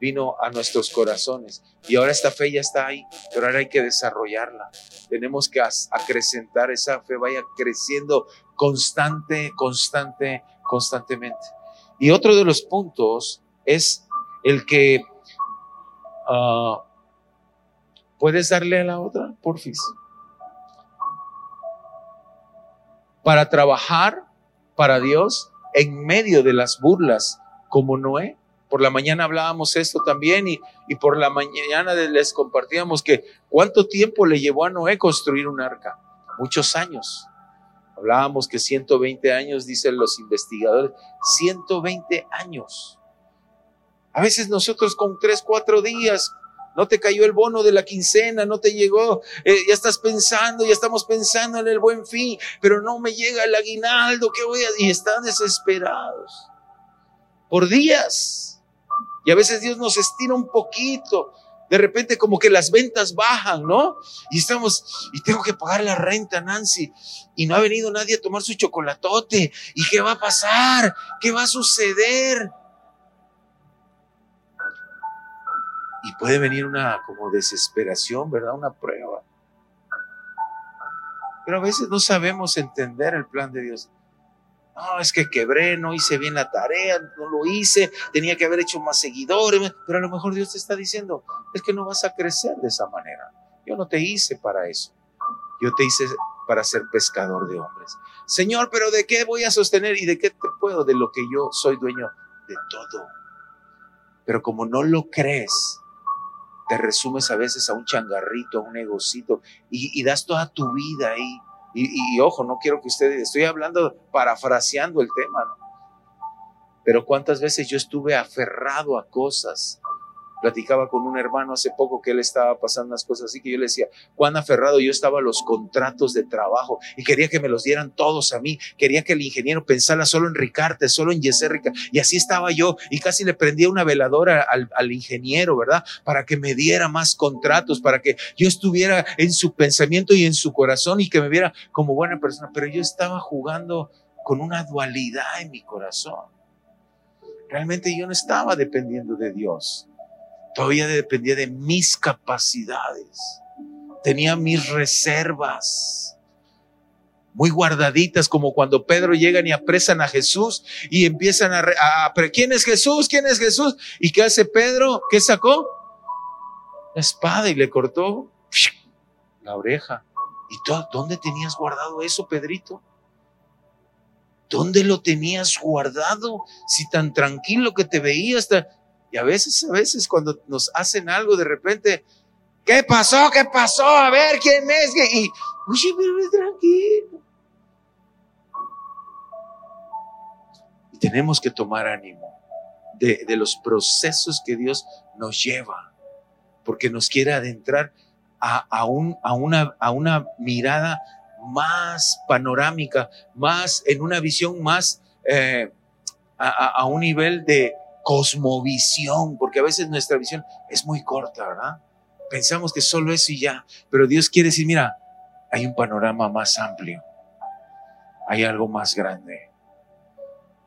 S2: vino a nuestros corazones y ahora esta fe ya está ahí, pero ahora hay que desarrollarla. Tenemos que acrecentar esa fe, vaya creciendo constante, constante, constantemente. Y otro de los puntos es el que uh, ¿Puedes darle a la otra, porfis? Para trabajar para Dios en medio de las burlas, como Noé. Por la mañana hablábamos esto también y, y por la mañana les compartíamos que cuánto tiempo le llevó a Noé construir un arca. Muchos años. Hablábamos que 120 años, dicen los investigadores. 120 años. A veces nosotros con tres, cuatro días no te cayó el bono de la quincena, no te llegó, eh, ya estás pensando, ya estamos pensando en el buen fin, pero no me llega el aguinaldo, ¿qué voy a? Y están desesperados por días. Y a veces Dios nos estira un poquito. De repente como que las ventas bajan, ¿no? Y estamos, y tengo que pagar la renta, Nancy. Y no ha venido nadie a tomar su chocolatote. ¿Y qué va a pasar? ¿Qué va a suceder? Y puede venir una como desesperación, ¿verdad? Una prueba. Pero a veces no sabemos entender el plan de Dios. No, es que quebré, no hice bien la tarea, no lo hice, tenía que haber hecho más seguidores, pero a lo mejor Dios te está diciendo, es que no vas a crecer de esa manera. Yo no te hice para eso. Yo te hice para ser pescador de hombres. Señor, pero ¿de qué voy a sostener y de qué te puedo? De lo que yo soy dueño de todo. Pero como no lo crees, te resumes a veces a un changarrito, a un negocito y, das toda tu vida ahí. Y, ojo, no quiero que ustedes, estoy hablando, parafraseando el tema, ¿no? Pero cuántas veces yo estuve aferrado a cosas Platicaba con un hermano hace poco que él estaba pasando unas cosas así que yo le decía, cuán aferrado yo estaba a los contratos de trabajo y quería que me los dieran todos a mí. Quería que el ingeniero pensara solo en Ricarte, solo en Yeserrica. Y así estaba yo y casi le prendía una veladora al, al ingeniero, ¿verdad? Para que me diera más contratos, para que yo estuviera en su pensamiento y en su corazón y que me viera como buena persona. Pero yo estaba jugando con una dualidad en mi corazón. realmente yo no estaba dependiendo de Dios. Todavía dependía de mis capacidades. Tenía mis reservas muy guardaditas, como cuando Pedro llegan y apresan a Jesús y empiezan a, a, ¿quién es Jesús? ¿Quién es Jesús? ¿Y qué hace Pedro? ¿Qué sacó? La espada y le cortó la oreja. ¿Y dónde tenías guardado eso, Pedrito? ¿Dónde lo tenías guardado? Si tan tranquilo que te veías. Y a veces, a veces cuando nos hacen algo de repente, ¿qué pasó? ¿Qué pasó? A ver, ¿quién es? Y, oye, pero tranquilo. Y tenemos que tomar ánimo de, de los procesos que Dios nos lleva, porque nos quiere adentrar a, a, un, a, una, a una mirada más panorámica, más en una visión más eh, a, a, un nivel de cosmovisión, porque a veces nuestra visión es muy corta, ¿verdad? Pensamos que solo eso y ya, pero Dios quiere decir, mira, hay un panorama más amplio, hay algo más grande.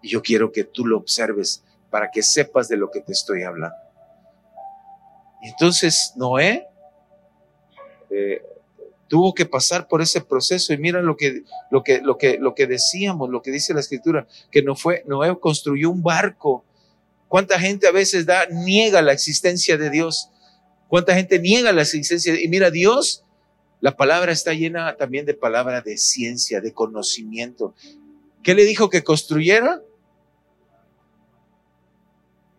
S2: Y yo quiero que tú lo observes para que sepas de lo que te estoy hablando. Y entonces Noé eh, tuvo que pasar por ese proceso y mira lo que, lo que, lo que, lo que decíamos, lo que dice la escritura, que no fue, Noé construyó un barco. ¿Cuánta gente a veces da, niega la existencia de Dios? ¿Cuánta gente niega la existencia? Y mira, Dios, la palabra está llena también de palabra de ciencia, de conocimiento. ¿Qué le dijo que construyera?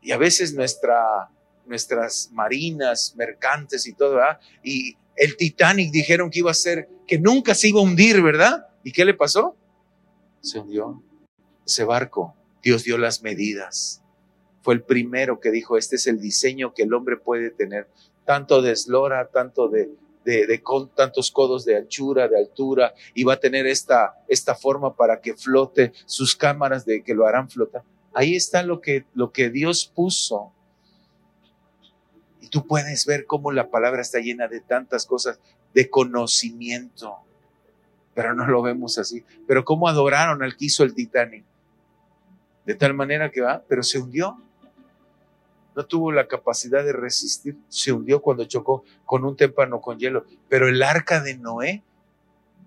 S2: Y a veces nuestra, nuestras marinas, mercantes y todo, ¿verdad? Y el Titanic dijeron que iba a ser, que nunca se iba a hundir, ¿verdad? ¿Y qué le pasó? Se hundió. Ese barco, Dios dio las medidas. Fue el primero que dijo, este es el diseño que el hombre puede tener, tanto de eslora, tanto de, de, de con tantos codos de anchura, de altura, y va a tener esta, esta forma para que flote, sus cámaras de que lo harán flotar. Ahí está lo que, lo que Dios puso y tú puedes ver cómo la palabra está llena de tantas cosas, de conocimiento. Pero no lo vemos así. Pero cómo adoraron al que hizo el Titanic. De tal manera que va, pero se hundió. No tuvo la capacidad de resistir. Se hundió cuando chocó con un témpano con hielo. Pero el arca de Noé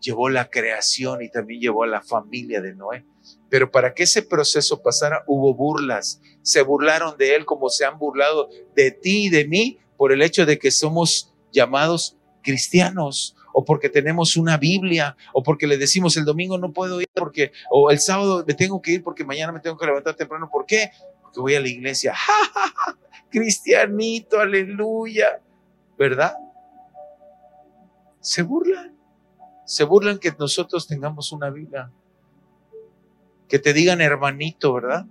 S2: llevó la creación y también llevó a la familia de Noé. Pero para que ese proceso pasara hubo burlas. Se burlaron de él como se han burlado de ti y de mí por el hecho de que somos llamados cristianos o porque tenemos una Biblia o porque le decimos el domingo no puedo ir porque o el sábado me tengo que ir porque mañana me tengo que levantar temprano. ¿Por qué? Porque voy a la iglesia. *laughs* ¡Ja, Cristianito, aleluya. ¿Verdad? Se burlan. Se burlan que nosotros tengamos una Biblia que te digan hermanito, ¿verdad?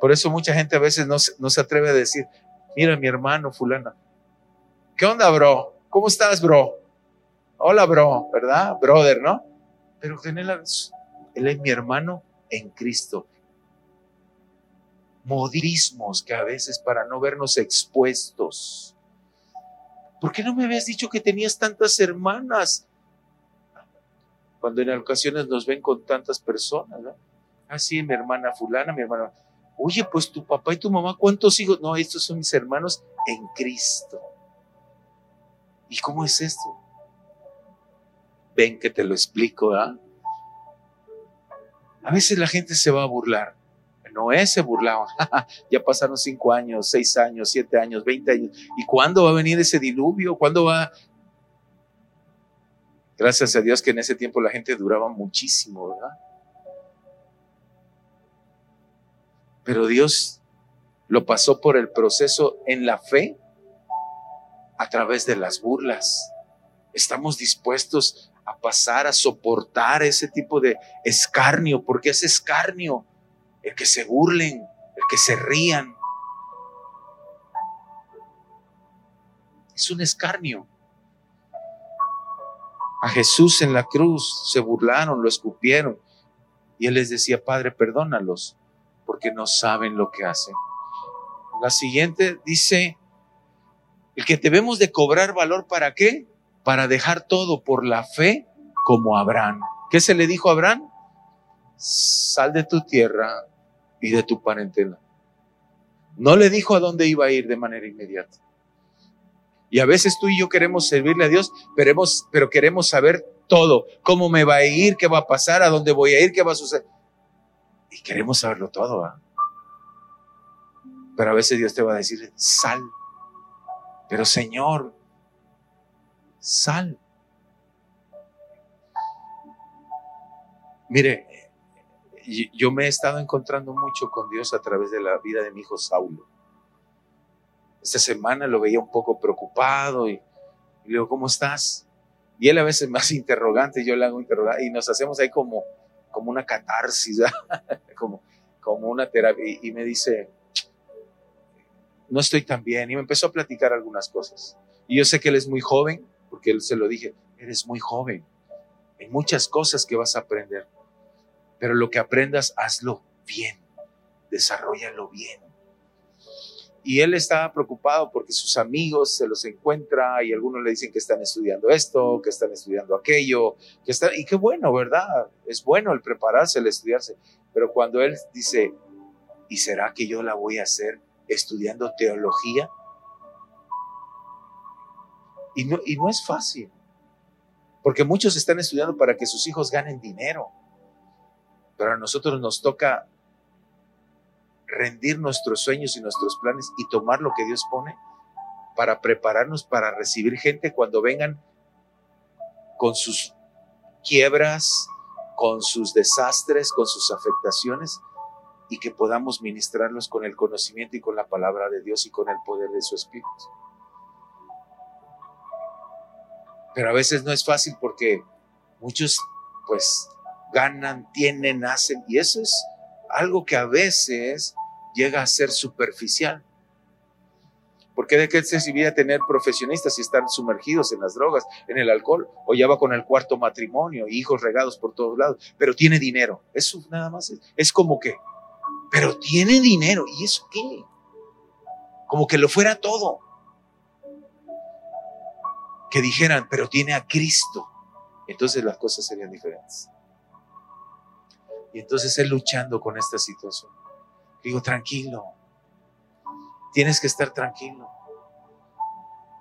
S2: Por eso mucha gente a veces no, no se atreve a decir, mira mi hermano fulano. ¿Qué onda, bro? ¿Cómo estás, bro? Hola, bro, ¿verdad? Brother, ¿no? Pero él es mi hermano en Cristo. Modismos que a veces para no vernos expuestos. ¿Por qué no me habías dicho que tenías tantas hermanas? Cuando en ocasiones nos ven con tantas personas, ¿no? Ah, sí, mi hermana fulana, mi hermana. Oye, pues tu papá y tu mamá, ¿cuántos hijos? No, estos son mis hermanos en Cristo. ¿Y cómo es esto? Ven que te lo explico, ¿ah? A veces la gente se va a burlar. Noé se burlaba. *laughs* ya pasaron cinco años, seis años, siete años, veinte años. ¿Y cuándo va a venir ese diluvio? ¿Cuándo va? Gracias a Dios que en ese tiempo la gente duraba muchísimo, ¿verdad? Pero Dios lo pasó por el proceso en la fe a través de las burlas. Estamos dispuestos a pasar a soportar ese tipo de escarnio, porque es escarnio el que se burlen, el que se rían. Es un escarnio. A Jesús en la cruz se burlaron, lo escupieron. Y él les decía, Padre, perdónalos, porque no saben lo que hacen. La siguiente dice, el que debemos de cobrar valor para qué? Para dejar todo por la fe como Abraham. ¿Qué se le dijo a Abraham? Sal de tu tierra y de tu parentela No le dijo a dónde iba a ir de manera inmediata. Y a veces tú y yo queremos servirle a Dios, pero, pero queremos saber todo. ¿Cómo me va a ir? ¿Qué va a pasar? ¿A dónde voy a ir? ¿Qué va a suceder? Y queremos saberlo todo. Pero a veces Dios te va a decir, sal. Pero Señor, sal. Mire, yo me he estado encontrando mucho con Dios a través de la vida de mi hijo Saulo. Esta semana lo veía un poco preocupado y, le digo, ¿cómo estás? Y él a veces hace interrogante, yo le hago interrogante y nos hacemos ahí como, como una catarsis, *laughs* como, como una terapia. Y, me dice, no estoy tan bien. Y me empezó a platicar algunas cosas. Y yo sé que él es muy joven, porque él se lo dije, eres muy joven. Hay muchas cosas que vas a aprender. Pero lo que aprendas, hazlo bien, desarrollalo bien. Y él estaba preocupado porque sus amigos se los encuentra y algunos le dicen que están estudiando esto, que están estudiando aquello, que está, y qué bueno, ¿verdad? Es bueno el prepararse, el estudiarse. Pero cuando él dice, ¿y será que yo la voy a hacer estudiando teología? Y no, y no es fácil, porque muchos están estudiando para que sus hijos ganen dinero, pero a nosotros nos toca rendir nuestros sueños y nuestros planes y tomar lo que Dios pone para prepararnos para recibir gente cuando vengan con sus quiebras, con sus desastres, con sus afectaciones y que podamos ministrarlos con el conocimiento y con la palabra de Dios y con el poder de su Espíritu. Pero a veces no es fácil porque muchos pues ganan, tienen, hacen y eso es algo que a veces llega a ser superficial. Porque de qué serviría tener profesionistas si están sumergidos en las drogas, en el alcohol, o ya va con el cuarto matrimonio, hijos regados por todos lados, pero tiene dinero. Eso nada más es, es como que, pero tiene dinero, ¿y eso qué? Como que lo fuera todo. Que dijeran, pero tiene a Cristo. Entonces las cosas serían diferentes. Y entonces él luchando con esta situación. Digo, tranquilo. Tienes que estar tranquilo.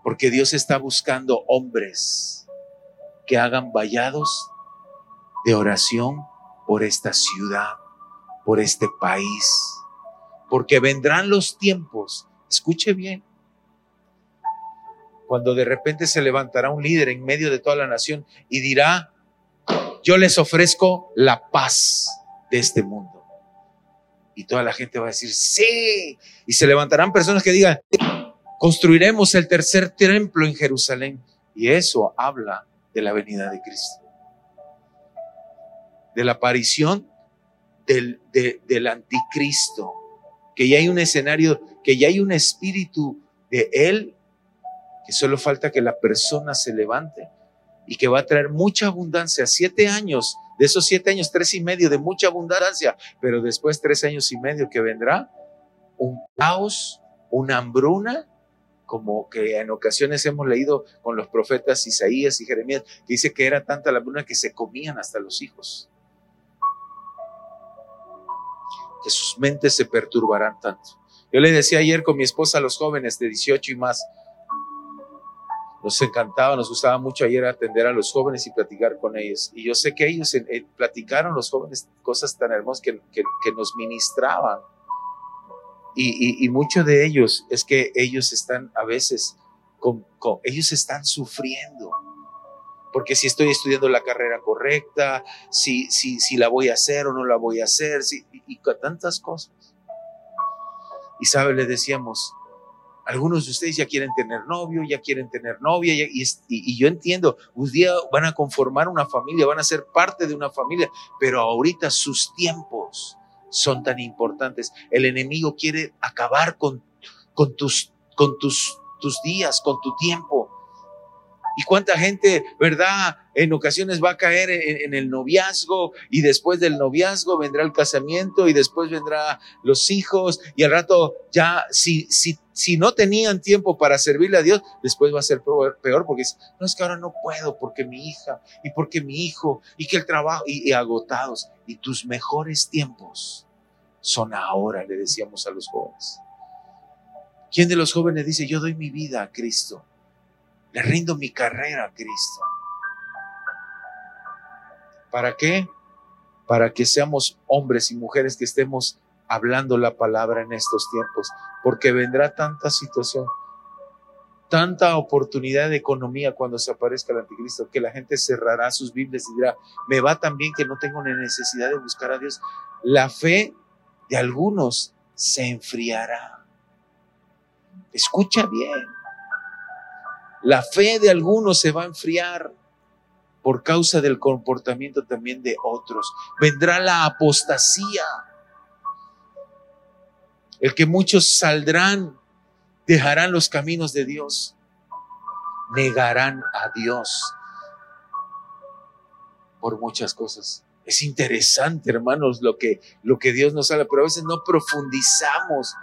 S2: Porque Dios está buscando hombres que hagan vallados de oración por esta ciudad, por este país. Porque vendrán los tiempos, escuche bien, cuando de repente se levantará un líder en medio de toda la nación y dirá, yo les ofrezco la paz de este mundo. Y toda la gente va a decir, sí. Y se levantarán personas que digan, construiremos el tercer templo en Jerusalén. Y eso habla de la venida de Cristo. De la aparición del, del anticristo. Que ya hay un escenario, que ya hay un espíritu de Él, que solo falta que la persona se levante y que va a traer mucha abundancia. Siete años de esos siete años, tres y medio de mucha abundancia, pero después tres años y medio que vendrá un caos, una hambruna, como que en ocasiones hemos leído con los profetas Isaías y Jeremías, que dice que era tanta la hambruna que se comían hasta los hijos. Que sus mentes se perturbarán tanto. Yo le decía ayer con mi esposa a los jóvenes de 18 y más, nos encantaba, nos gustaba mucho ayer atender a los jóvenes y platicar con ellos. Y yo sé que ellos eh, platicaron los jóvenes cosas tan hermosas que, nos ministraban. Y, y, mucho de ellos es que ellos están a veces, con, ellos están sufriendo. Porque si estoy estudiando la carrera correcta, si, si, si la voy a hacer o no la voy a hacer, si, y, y tantas cosas. Y sabe, le decíamos, algunos de ustedes ya quieren tener novio, ya quieren tener novia, y, yo entiendo, un día van a conformar una familia, van a ser parte de una familia, pero ahorita sus tiempos son tan importantes. El enemigo quiere acabar con, tus, tus, tus días, con tu tiempo. ¿Y cuánta gente, verdad, en ocasiones va a caer en, el noviazgo y después del noviazgo vendrá el casamiento y después vendrá los hijos y al rato ya, si, si, si no tenían tiempo para servirle a Dios, después va a ser peor porque no es que ahora no puedo porque mi hija y porque mi hijo y que el trabajo y agotados y tus mejores tiempos son ahora, le decíamos a los jóvenes. ¿Quién de los jóvenes dice, yo doy mi vida a Cristo? Le rindo mi carrera a Cristo. ¿Para qué? Para que seamos hombres y mujeres que estemos hablando la palabra en estos tiempos, porque vendrá tanta situación, tanta oportunidad de economía cuando se aparezca el anticristo, que la gente cerrará sus Biblias y dirá, me va tan bien que no tengo necesidad de buscar a Dios. La fe de algunos se enfriará. Escucha bien. La fe de algunos se va a enfriar por causa del comportamiento también de otros. Vendrá la apostasía. El que muchos saldrán, dejarán los caminos de Dios, negarán a Dios por muchas cosas. Es interesante, hermanos, lo que, lo que Dios nos habla, pero a veces no profundizamos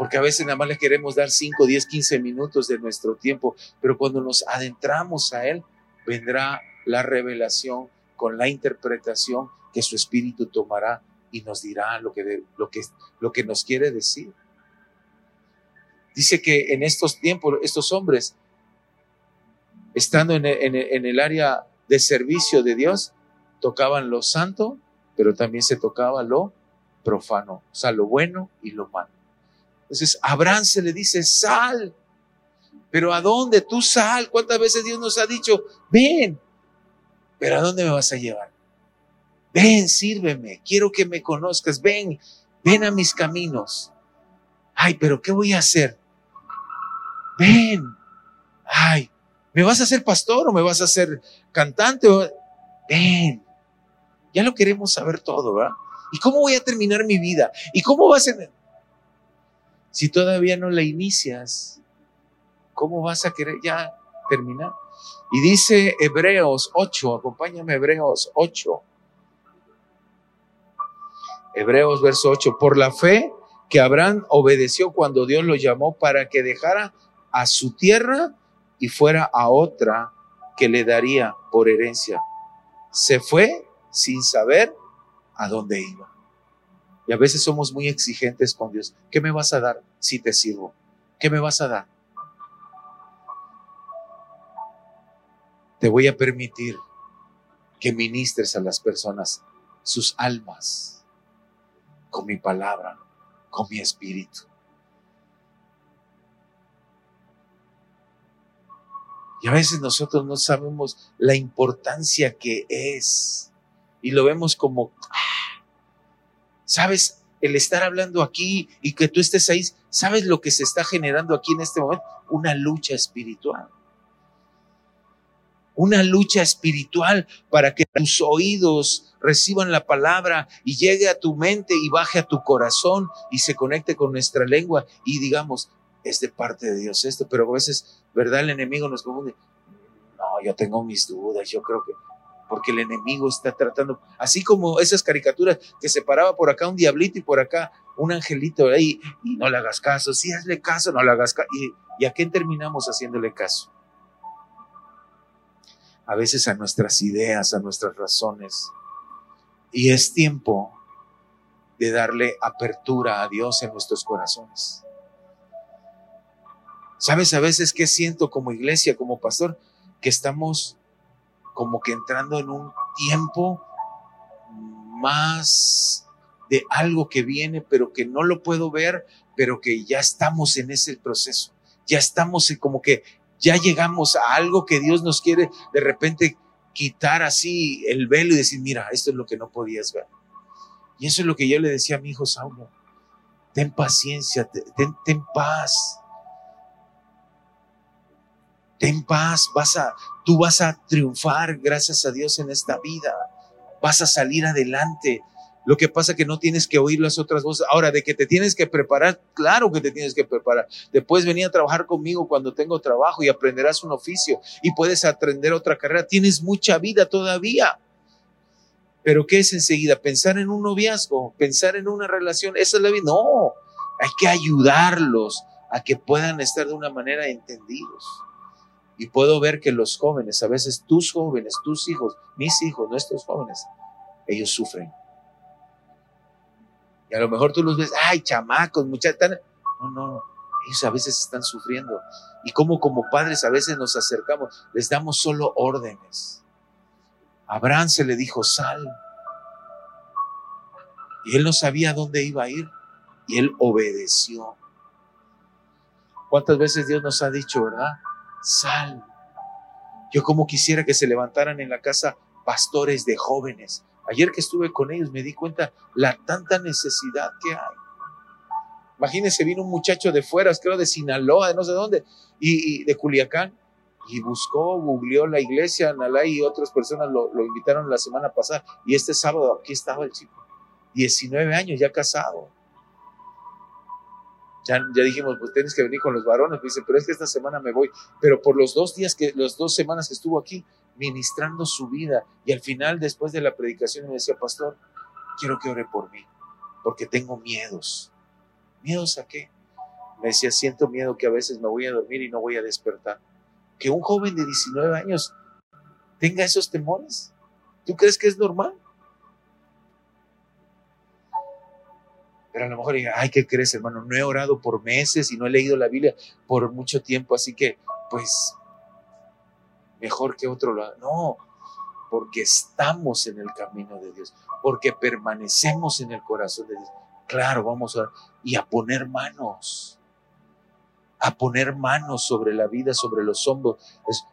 S2: porque a veces nada más le queremos dar 5, 10, 15 minutos de nuestro tiempo, pero cuando nos adentramos a Él, vendrá la revelación con la interpretación que su espíritu tomará y nos dirá lo que, lo que, lo que nos quiere decir. Dice que en estos tiempos, estos hombres, estando en el, en el área de servicio de Dios, tocaban lo santo, pero también se tocaba lo profano, o sea, lo bueno y lo malo. Entonces, Abraham se le dice, sal. Pero ¿a dónde? Tú sal. ¿Cuántas veces Dios nos ha dicho, ven? Pero ¿a dónde me vas a llevar? Ven, sírveme. Quiero que me conozcas. Ven, ven a mis caminos. Ay, pero ¿qué voy a hacer? Ven. Ay, ¿me vas a hacer pastor o me vas a hacer cantante? Ven. Ya lo queremos saber todo, ¿verdad? ¿Y cómo voy a terminar mi vida? ¿Y cómo va a? Si todavía no la inicias, ¿cómo vas a querer ya terminar? Y dice Hebreos 8, acompáñame Hebreos 8. Hebreos verso 8, por la fe que Abraham obedeció cuando Dios lo llamó para que dejara a su tierra y fuera a otra que le daría por herencia. Se fue sin saber a dónde iba. Y a veces somos muy exigentes con Dios. ¿Qué me vas a dar si te sirvo? ¿Qué me vas a dar? Te voy a permitir que ministres a las personas sus almas con mi palabra, con mi espíritu. Y a veces nosotros no sabemos la importancia que es y lo vemos como, ¿Sabes? El estar hablando aquí y que tú estés ahí, ¿sabes lo que se está generando aquí en este momento? Una lucha espiritual. Una lucha espiritual para que tus oídos reciban la palabra y llegue a tu mente y baje a tu corazón y se conecte con nuestra lengua y digamos, es de parte de Dios esto, pero a veces, ¿verdad? El enemigo nos confunde. No, yo tengo mis dudas, yo creo que porque el enemigo está tratando, así como esas caricaturas que se paraba por acá un diablito y por acá un angelito y no le hagas caso, sí, hazle caso, no le hagas caso. ¿Y, ¿Y a quién terminamos haciéndole caso? A veces a nuestras ideas, a nuestras razones. Y es tiempo de darle apertura a Dios en nuestros corazones. ¿Sabes a veces qué siento como iglesia, como pastor? Que estamos como que entrando en un tiempo más de algo que viene, pero que no lo puedo ver, pero que ya estamos en ese proceso. Ya estamos en como que ya llegamos a algo que Dios nos quiere de repente quitar así el velo y decir, mira, esto es lo que no podías ver. Y eso es lo que yo le decía a mi hijo Saulo. Ten paciencia, ten, ten paz ten paz, vas a, tú vas a triunfar, gracias a Dios, en esta vida. Vas a salir adelante. Lo que pasa que no tienes que oír las otras voces. Ahora, de que te tienes que preparar, claro que te tienes que preparar. Después venir a trabajar conmigo cuando tengo trabajo y aprenderás un oficio y puedes aprender otra carrera. Tienes mucha vida todavía. Pero ¿qué es enseguida? Pensar en un noviazgo, pensar en una relación. Esa es la vida. No, hay que ayudarlos a que puedan estar de una manera entendidos. Y puedo ver que los jóvenes, a veces tus jóvenes, tus hijos, mis hijos, nuestros jóvenes, ellos sufren. Y a lo mejor tú los ves, ay, chamacos, muchachos. No, no, Ellos a veces están sufriendo. Y como como padres a veces nos acercamos, les damos solo órdenes. Abraham se le dijo, sal. Y él no sabía dónde iba a ir. Y él obedeció. ¿Cuántas veces Dios nos ha dicho, verdad? Sal. Yo como quisiera que se levantaran en la casa pastores de jóvenes. Ayer que estuve con ellos me di cuenta la tanta necesidad que hay. Imagínense, vino un muchacho de fuera, creo de Sinaloa, de no sé dónde, y, de Culiacán, y buscó, googleó la iglesia, Nalá y otras personas lo, lo, invitaron la semana pasada, y este sábado aquí estaba el chico, 19 años, ya casado. Ya, dijimos, pues tienes que venir con los varones, dice, pero es que esta semana me voy, pero por los dos días que, las dos semanas que estuvo aquí, ministrando su vida, y al final, después de la predicación, me decía, pastor, quiero que ore por mí, porque tengo miedos ¿Miedos a qué? Me decía, siento miedo que a veces me voy a dormir y no voy a despertar. Que un joven de 19 años tenga esos temores. ¿Tú crees que es normal? Pero a lo mejor diga, ay, ¿qué crees, hermano? No he orado por meses y no he leído la Biblia por mucho tiempo, así que, pues, mejor que otro lo No, porque estamos en el camino de Dios, porque permanecemos en el corazón de Dios. Claro, vamos a y a poner manos, a poner manos sobre la vida, sobre los hombros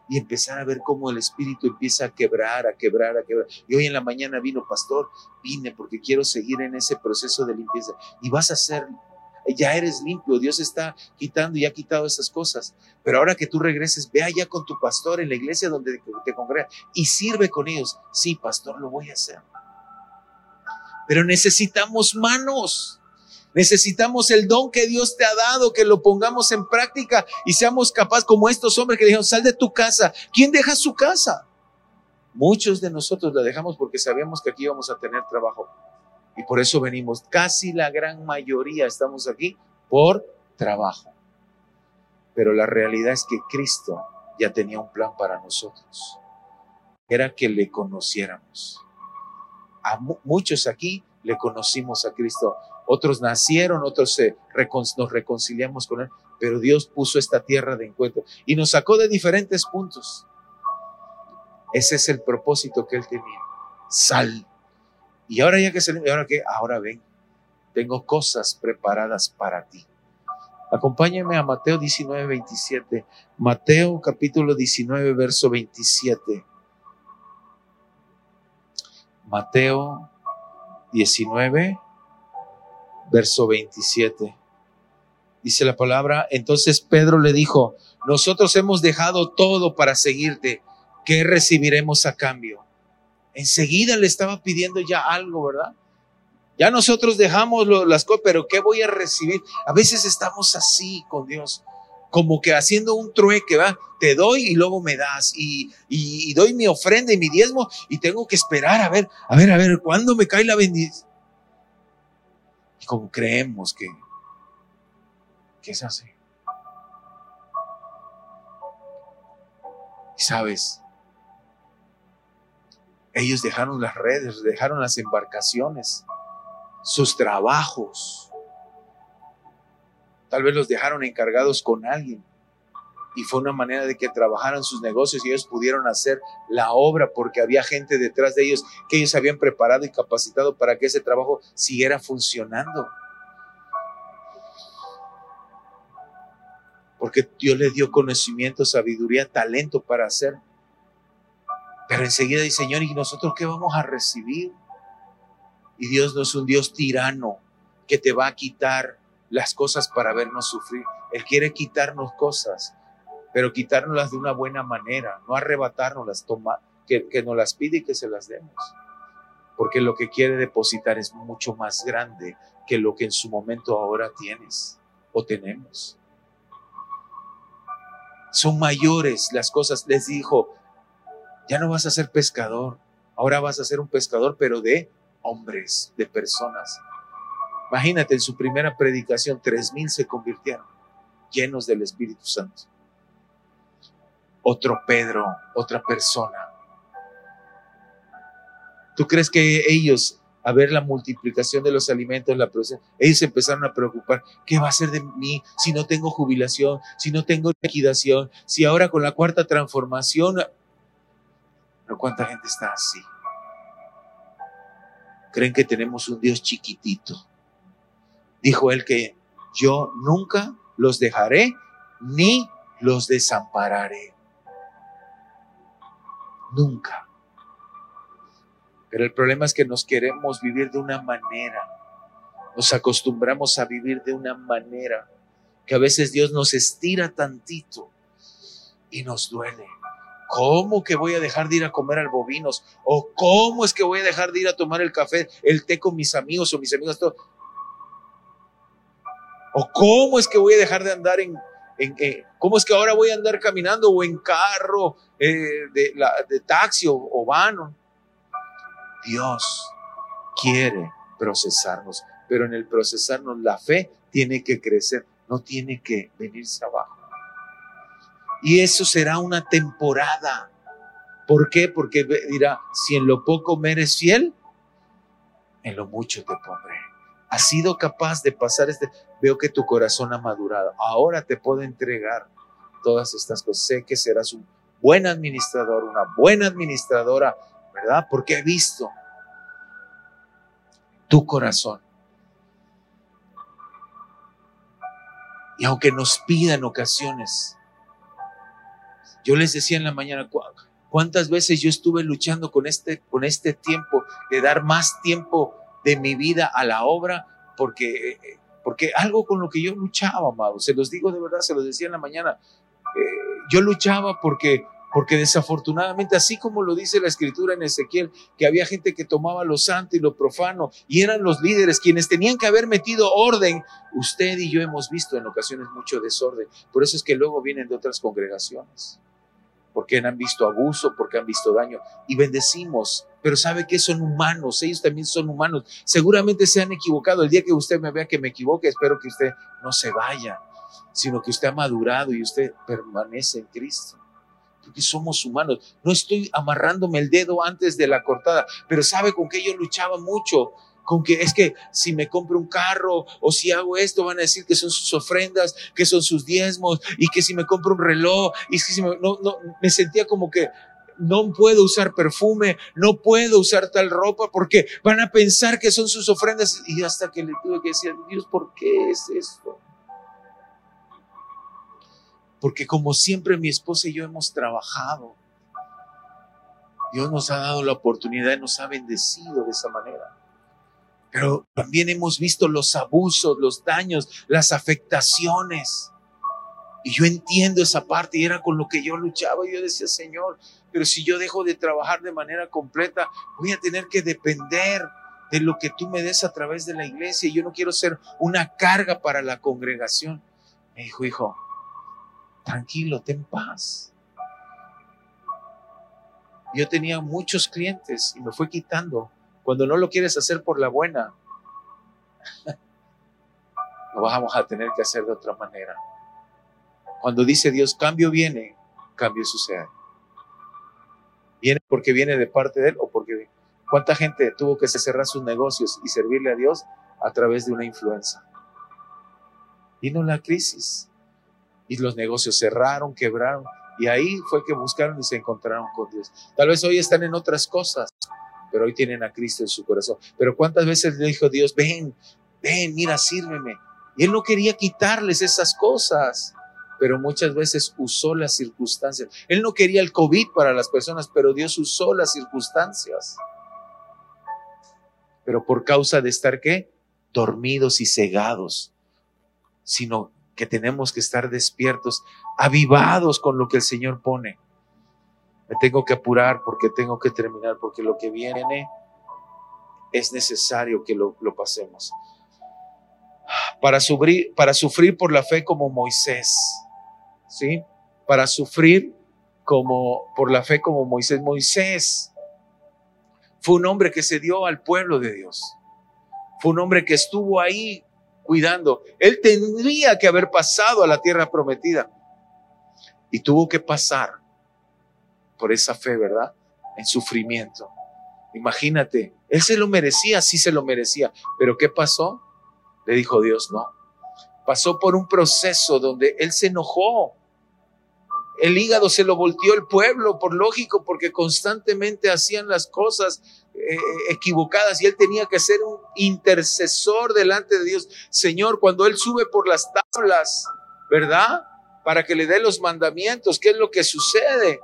S2: y empezar a ver cómo el Espíritu empieza a quebrar, a quebrar, a quebrar. Y hoy en la mañana vino, pastor, vine porque quiero seguir en ese proceso de limpieza y vas a ser ya eres limpio, Dios está quitando y ha quitado esas cosas. Pero ahora que tú regreses, ve allá con tu pastor en la iglesia donde te congregas y sirve con ellos. Sí, pastor, lo voy a hacer. Pero necesitamos manos. Necesitamos el don que Dios te ha dado, que lo pongamos en práctica y seamos capaces, como estos hombres que dijeron, sal de tu casa. ¿Quién deja su casa? Muchos de nosotros la dejamos porque sabíamos que aquí íbamos a tener trabajo. Y por eso venimos. Casi la gran mayoría estamos aquí por trabajo. Pero la realidad es que Cristo ya tenía un plan para nosotros. Era que le conociéramos a muchos aquí le conocimos a Cristo. Otros nacieron, otros se nos reconciliamos con Él, pero Dios puso esta tierra de encuentro y nos sacó de diferentes puntos. Ese es el propósito que Él tenía. Sal. Y ahora ya que se ahora que ahora ven, tengo cosas preparadas para ti. Acompáñame a Mateo 19, 27. Mateo capítulo 19, verso 27. Mateo 19, verso 27. Dice la palabra, entonces Pedro le dijo, nosotros hemos dejado todo para seguirte, ¿qué recibiremos a cambio? Enseguida le estaba pidiendo ya algo, ¿verdad? Ya nosotros dejamos las cosas, pero ¿qué voy a recibir? A veces estamos así con Dios como que haciendo un trueque, ¿va? Te doy y luego me das y, y, doy mi ofrenda y mi diezmo y tengo que esperar a ver, a ver, a ver, ¿cuándo me cae la bendición? Como creemos que, que es así. Y sabes, ellos dejaron las redes, dejaron las embarcaciones, sus trabajos, Tal vez los dejaron encargados con alguien. Y fue una manera de que trabajaran sus negocios y ellos pudieron hacer la obra porque había gente detrás de ellos que ellos habían preparado y capacitado para que ese trabajo siguiera funcionando. Porque Dios le dio conocimiento, sabiduría, talento para hacer. Pero enseguida dice, Señor, ¿y nosotros qué vamos a recibir? Y Dios no es un Dios tirano que te va a quitar las cosas para vernos sufrir. Él quiere quitarnos cosas, pero quitárnoslas de una buena manera, no arrebatárnoslas, toma, que, que nos las pide y que se las demos. Porque lo que quiere depositar es mucho más grande que lo que en su momento ahora tienes o tenemos. Son mayores las cosas. Les dijo, ya no vas a ser pescador, ahora vas a ser un pescador, pero de hombres, de personas. Imagínate, en su primera predicación, tres mil se convirtieron, llenos del Espíritu Santo. Otro Pedro, otra persona. ¿Tú crees que ellos a ver la multiplicación de los alimentos, la producción, ellos empezaron a preocupar, ¿qué va a ser de mí si no tengo jubilación, si no tengo liquidación, si ahora con la cuarta transformación... Pero ¿cuánta gente está así? Creen que tenemos un Dios chiquitito. Dijo él que yo nunca los dejaré ni los desampararé. Nunca. Pero el problema es que nos queremos vivir de una manera. Nos acostumbramos a vivir de una manera que a veces Dios nos estira tantito y nos duele. ¿Cómo que voy a dejar de ir a comer al bovinos? ¿O cómo es que voy a dejar de ir a tomar el café, el té con mis amigos o mis amigos? Todo? ¿O cómo es que voy a dejar de andar en, cómo es que ahora voy a andar caminando o en carro eh, de, de, taxi o, o vano? Dios quiere procesarnos, pero en el procesarnos la fe tiene que crecer, no tiene que venirse abajo. Y eso será una temporada. ¿Por qué? Porque dirá, si en lo poco me eres fiel, en lo mucho te pondré. Has sido capaz de pasar este, veo que tu corazón ha madurado. Ahora te puedo entregar todas estas cosas. Sé que serás un buen administrador, una buena administradora, ¿verdad? Porque he visto tu corazón. Y aunque nos pidan ocasiones, yo les decía en la mañana, ¿cuántas veces yo estuve luchando con este, con este tiempo, de dar más tiempo de mi vida a la obra? Porque, porque algo con lo que yo luchaba, amado, se los digo de verdad, se los decía en la mañana, eh, yo luchaba porque porque desafortunadamente, así como lo dice la escritura en Ezequiel, que había gente que tomaba lo santo y lo profano y eran los líderes quienes tenían que haber metido orden, usted y yo hemos visto en ocasiones mucho desorden. Por eso es que luego vienen de otras congregaciones, porque han visto abuso, porque han visto daño y bendecimos. Pero sabe que son humanos, ellos también son humanos. Seguramente se han equivocado. El día que usted me vea que me equivoque, espero que usted no se vaya, sino que usted ha madurado y usted permanece en Cristo porque somos humanos. No estoy amarrándome el dedo antes de la cortada, pero sabe con que yo luchaba mucho. Con que es que si me compro un carro o si hago esto, van a decir que son sus ofrendas, que son sus diezmos y que si me compro un reloj y si me, no, no, me sentía como que no puedo usar perfume, no puedo usar tal ropa porque van a pensar que son sus ofrendas. Y hasta que le tuve que decir, Dios, ¿por qué es esto? porque como siempre mi esposa y yo hemos trabajado, Dios nos ha dado la oportunidad y nos ha bendecido de esa manera. Pero también hemos visto los abusos, los daños, las afectaciones. Y yo entiendo esa parte y era con lo que yo luchaba. Y yo decía, Señor, pero si yo dejo de trabajar de manera completa, voy a tener que depender de lo que tú me des a través de la iglesia. Y yo no quiero ser una carga para la congregación. Me dijo, hijo, tranquilo, ten paz. Yo tenía muchos clientes y me fue quitando. Cuando no lo quieres hacer por la buena, *laughs* lo vamos a tener que hacer de otra manera. Cuando dice Dios, cambio viene, cambio sucede. Viene porque viene de parte de Él o porque... ¿Cuánta gente tuvo que cerrar sus negocios y servirle a Dios a través de una influencia? Vino la crisis y los negocios cerraron, quebraron. Y ahí fue que buscaron y se encontraron con Dios. Tal vez hoy están en otras cosas, pero hoy tienen a Cristo en su corazón. Pero cuántas veces le dijo Dios, ven, ven, mira, sírveme. Y él no quería quitarles esas cosas, pero muchas veces usó las circunstancias. Él no quería el COVID para las personas, pero Dios usó las circunstancias. Pero por causa de estar qué? Dormidos y cegados, sino que tenemos que estar despiertos, avivados con lo que el Señor pone. Me tengo que apurar porque tengo que terminar, porque lo que viene es necesario que lo, pasemos. Para sufrir, para sufrir por la fe como Moisés, ¿sí? Para sufrir como por la fe como Moisés. Moisés fue un hombre que se dio al pueblo de Dios. Fue un hombre que estuvo ahí cuidando. Él tendría que haber pasado a la tierra prometida y tuvo que pasar por esa fe, ¿verdad? En sufrimiento. Imagínate, él se lo merecía, sí se lo merecía, pero ¿qué pasó? Le dijo Dios, no. Pasó por un proceso donde él se enojó. El hígado se lo volteó el pueblo, por lógico, porque constantemente hacían las cosas eh, equivocadas y él tenía que ser un intercesor delante de Dios. Señor, cuando él sube por las tablas, ¿verdad? Para que le dé los mandamientos, ¿qué es lo que sucede?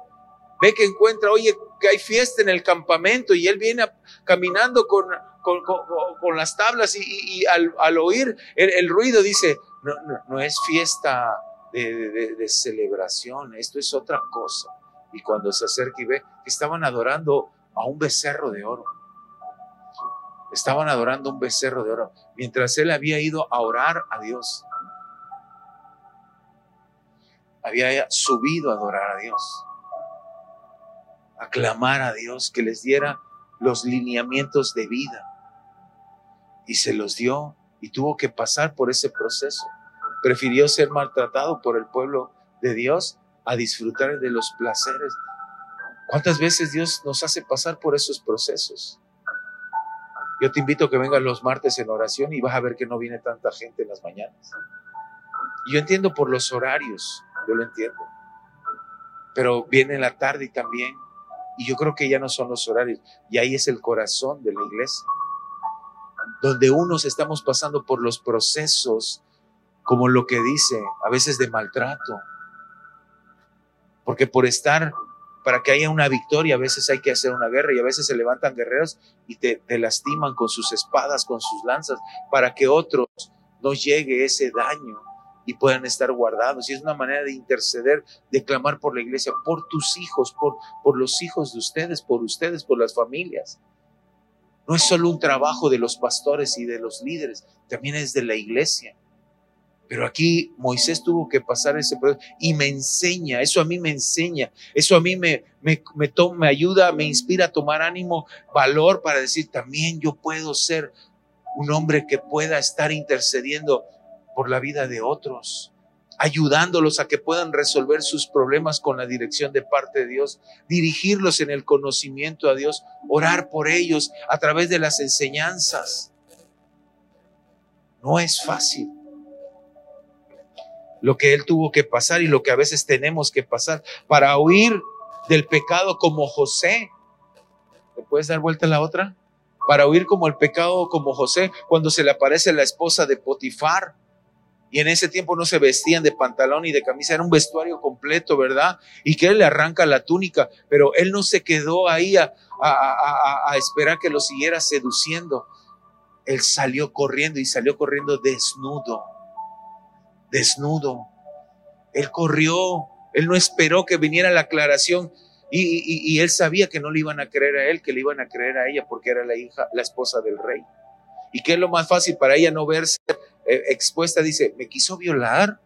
S2: Ve que encuentra, oye, que hay fiesta en el campamento y él viene caminando con, con, las tablas y, al, oír el, ruido dice, no, no, es fiesta de, de, celebración, esto es otra cosa. Y cuando se acerca y ve que estaban adorando a un becerro de oro. Estaban adorando a un becerro de oro, mientras él había ido a orar a Dios. Había subido a adorar a Dios clamar a Dios que les diera los lineamientos de vida. Y se los dio y tuvo que pasar por ese proceso. Prefirió ser maltratado por el pueblo de Dios a disfrutar de los placeres. ¿Cuántas veces Dios nos hace pasar por esos procesos? Yo te invito a que vengas los martes en oración y vas a ver que no viene tanta gente en las mañanas. Yo entiendo por los horarios, yo lo entiendo. Pero viene en la tarde y también y yo creo que ya no son los horarios. Y ahí es el corazón de la iglesia. Donde unos estamos pasando por los procesos, como lo que dice, a veces de maltrato. Porque por estar, para que haya una victoria, a veces hay que hacer una guerra y a veces se levantan guerreros y te, te lastiman con sus espadas, con sus lanzas, para que otros no llegue ese daño y puedan estar guardados. Y es una manera de interceder, de clamar por la iglesia, por tus hijos, por, los hijos de ustedes, por ustedes, por las familias. No es solo un trabajo de los pastores y de los líderes, también es de la iglesia. Pero aquí Moisés tuvo que pasar ese proceso y me enseña, eso a mí me enseña, eso a mí me, me, me ayuda, me inspira a tomar ánimo, valor para decir, también yo puedo ser un hombre que pueda estar intercediendo por la vida de otros, ayudándolos a que puedan resolver sus problemas con la dirección de parte de Dios, dirigirlos en el conocimiento a Dios, orar por ellos a través de las enseñanzas. No es fácil lo que él tuvo que pasar y lo que a veces tenemos que pasar para huir del pecado como José. ¿Te puedes dar vuelta a la otra? Para huir como el pecado como José cuando se le aparece la esposa de Potifar y en ese tiempo no se vestían de pantalón y de camisa, era un vestuario completo, ¿verdad? Y que él le arranca la túnica, pero él no se quedó ahí a, a, esperar que lo siguiera seduciendo. Él salió corriendo y salió corriendo desnudo, desnudo. Él corrió, él no esperó que viniera la aclaración. Y, y, él sabía que no le iban a creer a él, que le iban a creer a ella porque era la hija, la esposa del rey. Y que es lo más fácil para ella no verse eh, expuesta, dice, me quiso violar.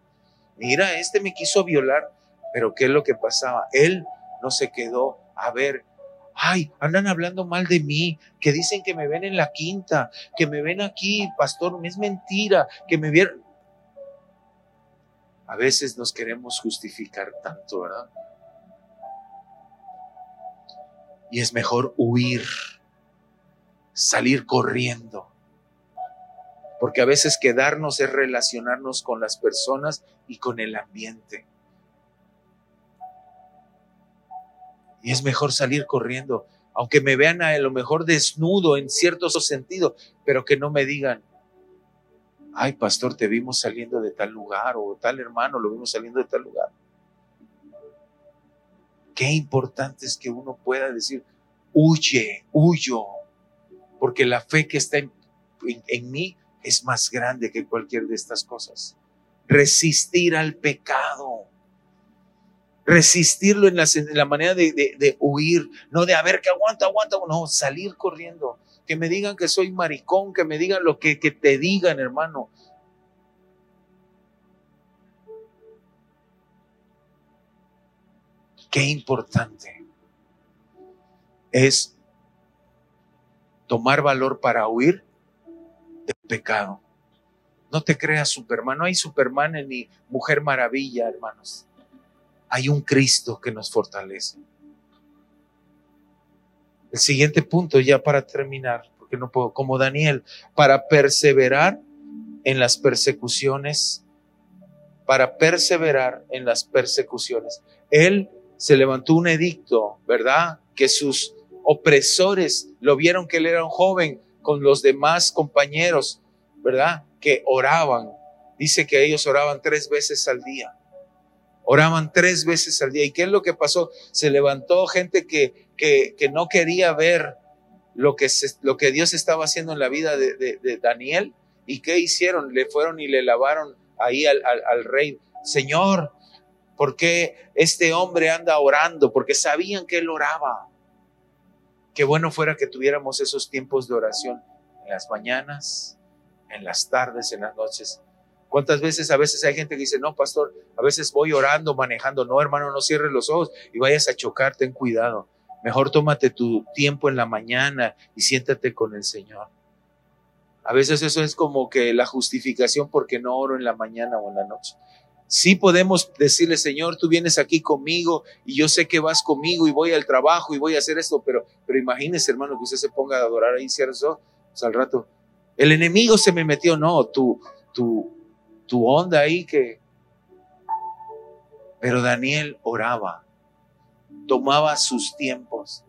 S2: Mira, este me quiso violar. Pero ¿qué es lo que pasaba? Él no se quedó a ver. Ay, andan hablando mal de mí, que dicen que me ven en la quinta, que me ven aquí, pastor, es mentira, que me vieron. A veces nos queremos justificar tanto, ¿verdad? Y es mejor huir, salir corriendo porque a veces quedarnos es relacionarnos con las personas y con el ambiente. Y es mejor salir corriendo, aunque me vean a lo mejor desnudo en cierto sentido, pero que no me digan, ay pastor, te vimos saliendo de tal lugar o tal hermano, lo vimos saliendo de tal lugar. Qué importante es que uno pueda decir, huye, huyo, porque la fe que está en, en mí es más grande que cualquier de estas cosas. Resistir al pecado. Resistirlo en la, manera de, huir, no de a ver que aguanta, aguanta, no, salir corriendo. Que me digan que soy maricón, que me digan lo que, que te digan, hermano. Qué importante es tomar valor para huir pecado. No te creas Superman, no hay Superman ni Mujer Maravilla, hermanos. Hay un Cristo que nos fortalece. El siguiente punto ya para terminar, porque no puedo, como Daniel, para perseverar en las persecuciones, para perseverar en las persecuciones. Él se levantó un edicto, ¿verdad? Que sus opresores lo vieron que él era un joven con los demás compañeros, ¿verdad? Que oraban. Dice que ellos oraban tres veces al día. Oraban tres veces al día. ¿Y qué es lo que pasó? Se levantó gente que, que, que no quería ver lo que, lo que Dios estaba haciendo en la vida de, de, Daniel. ¿Y qué hicieron? Le fueron y le lavaron ahí al, rey. Señor, ¿por qué este hombre anda orando? Porque sabían que él oraba. Qué bueno fuera que tuviéramos esos tiempos de oración en las mañanas, en las tardes, en las noches. ¿Cuántas veces a veces hay gente que dice, no, pastor, a veces voy orando, manejando. No, hermano, no cierres los ojos y vayas a chocar, ten cuidado. Mejor tómate tu tiempo en la mañana y siéntate con el Señor. A veces eso es como que la justificación porque no oro en la mañana o en la noche. Sí podemos decirle, Señor, tú vienes aquí conmigo y yo sé que vas conmigo y voy al trabajo y voy a hacer esto, pero, pero imagínese, hermano, que usted se ponga a adorar ahí, ¿cierto? Pues al rato, el enemigo se me metió, no, tu, tu, tu onda ahí que... Pero Daniel oraba, tomaba sus tiempos.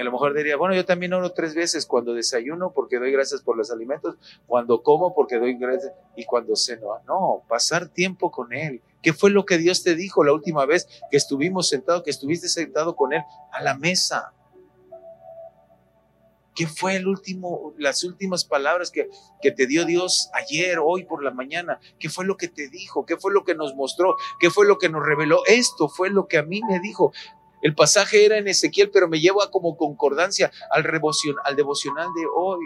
S2: A lo mejor diría, bueno, yo también oro tres veces cuando desayuno porque doy gracias por los alimentos, cuando como porque doy gracias y cuando ceno. No, pasar tiempo con Él. ¿Qué fue lo que Dios te dijo la última vez que estuvimos sentados, que estuviste sentado con Él a la mesa? ¿Qué fue el último, las últimas palabras que, que, te dio Dios ayer, hoy por la mañana? ¿Qué fue lo que te dijo? ¿Qué fue lo que nos mostró? ¿Qué fue lo que nos reveló? Esto fue lo que a mí me dijo. El pasaje era en Ezequiel, pero me lleva como concordancia al, al devocional de hoy.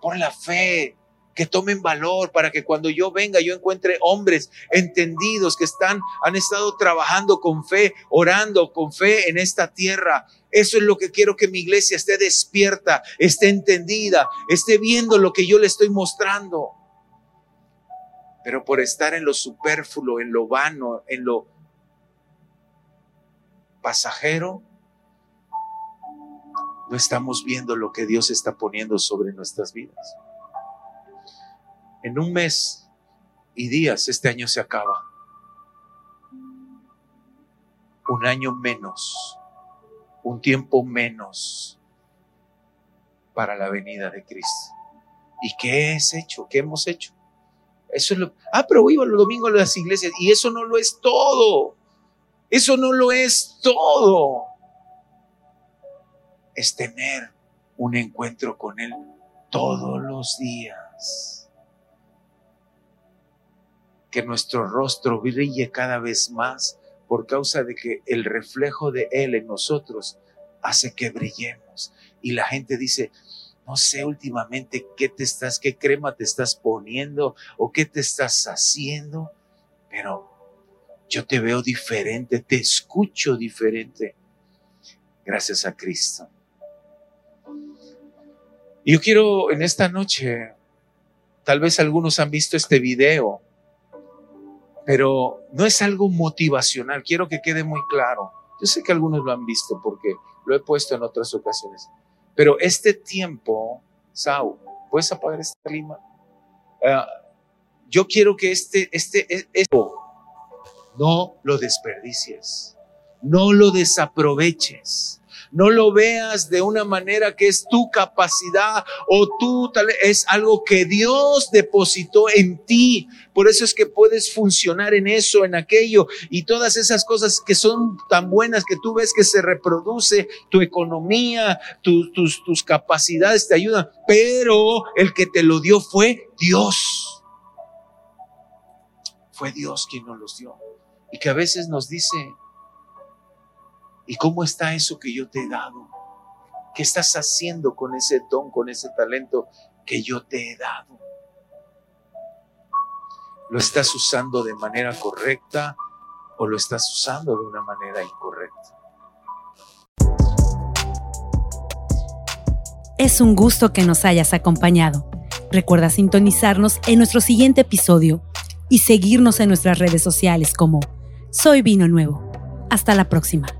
S2: Por la fe, que tomen valor para que cuando yo venga yo encuentre hombres entendidos que están han estado trabajando con fe, orando con fe en esta tierra. Eso es lo que quiero que mi iglesia esté despierta, esté entendida, esté viendo lo que yo le estoy mostrando. Pero por estar en lo superfluo, en lo vano, en lo pasajero, no estamos viendo lo que Dios está poniendo sobre nuestras vidas. En un mes y días este año se acaba. Un año menos, un tiempo menos para la venida de Cristo. ¿Y qué es hecho? ¿Qué hemos hecho? Eso es lo. Ah, pero iba los domingos a las iglesias y eso no lo es todo. Eso no lo es todo. Es tener un encuentro con Él todos los días. Que nuestro rostro brille cada vez más por causa de que el reflejo de Él en nosotros hace que brillemos. Y la gente dice, no sé últimamente qué te estás, qué crema te estás poniendo o qué te estás haciendo, pero yo te veo diferente, te escucho diferente. Gracias a Cristo. Y yo quiero en esta noche, tal vez algunos han visto este video, pero no es algo motivacional, quiero que quede muy claro. Yo sé que algunos lo han visto porque lo he puesto en otras ocasiones, pero este tiempo, Sau, ¿puedes apagar esta clima? Ah, yo quiero que este, este, e, esto, no lo desperdicies, no lo desaproveches. No lo veas de una manera que es tu capacidad o tú tal es algo que Dios depositó en ti. Por eso es que puedes funcionar en eso, en aquello y todas esas cosas que son tan buenas que tú ves que se reproduce tu economía, tus, tus capacidades te ayudan, pero el que te lo dio fue Dios. Fue Dios quien nos los dio y que a veces nos dice, ¿y cómo está eso que yo te he dado? ¿Qué estás haciendo con ese don, con ese talento que yo te he dado? ¿Lo estás usando de manera correcta o lo estás usando de una manera incorrecta?
S3: Es un gusto que nos hayas acompañado. Recuerda sintonizarnos en nuestro siguiente episodio y seguirnos en nuestras redes sociales como soy Vino Nuevo. Hasta la próxima.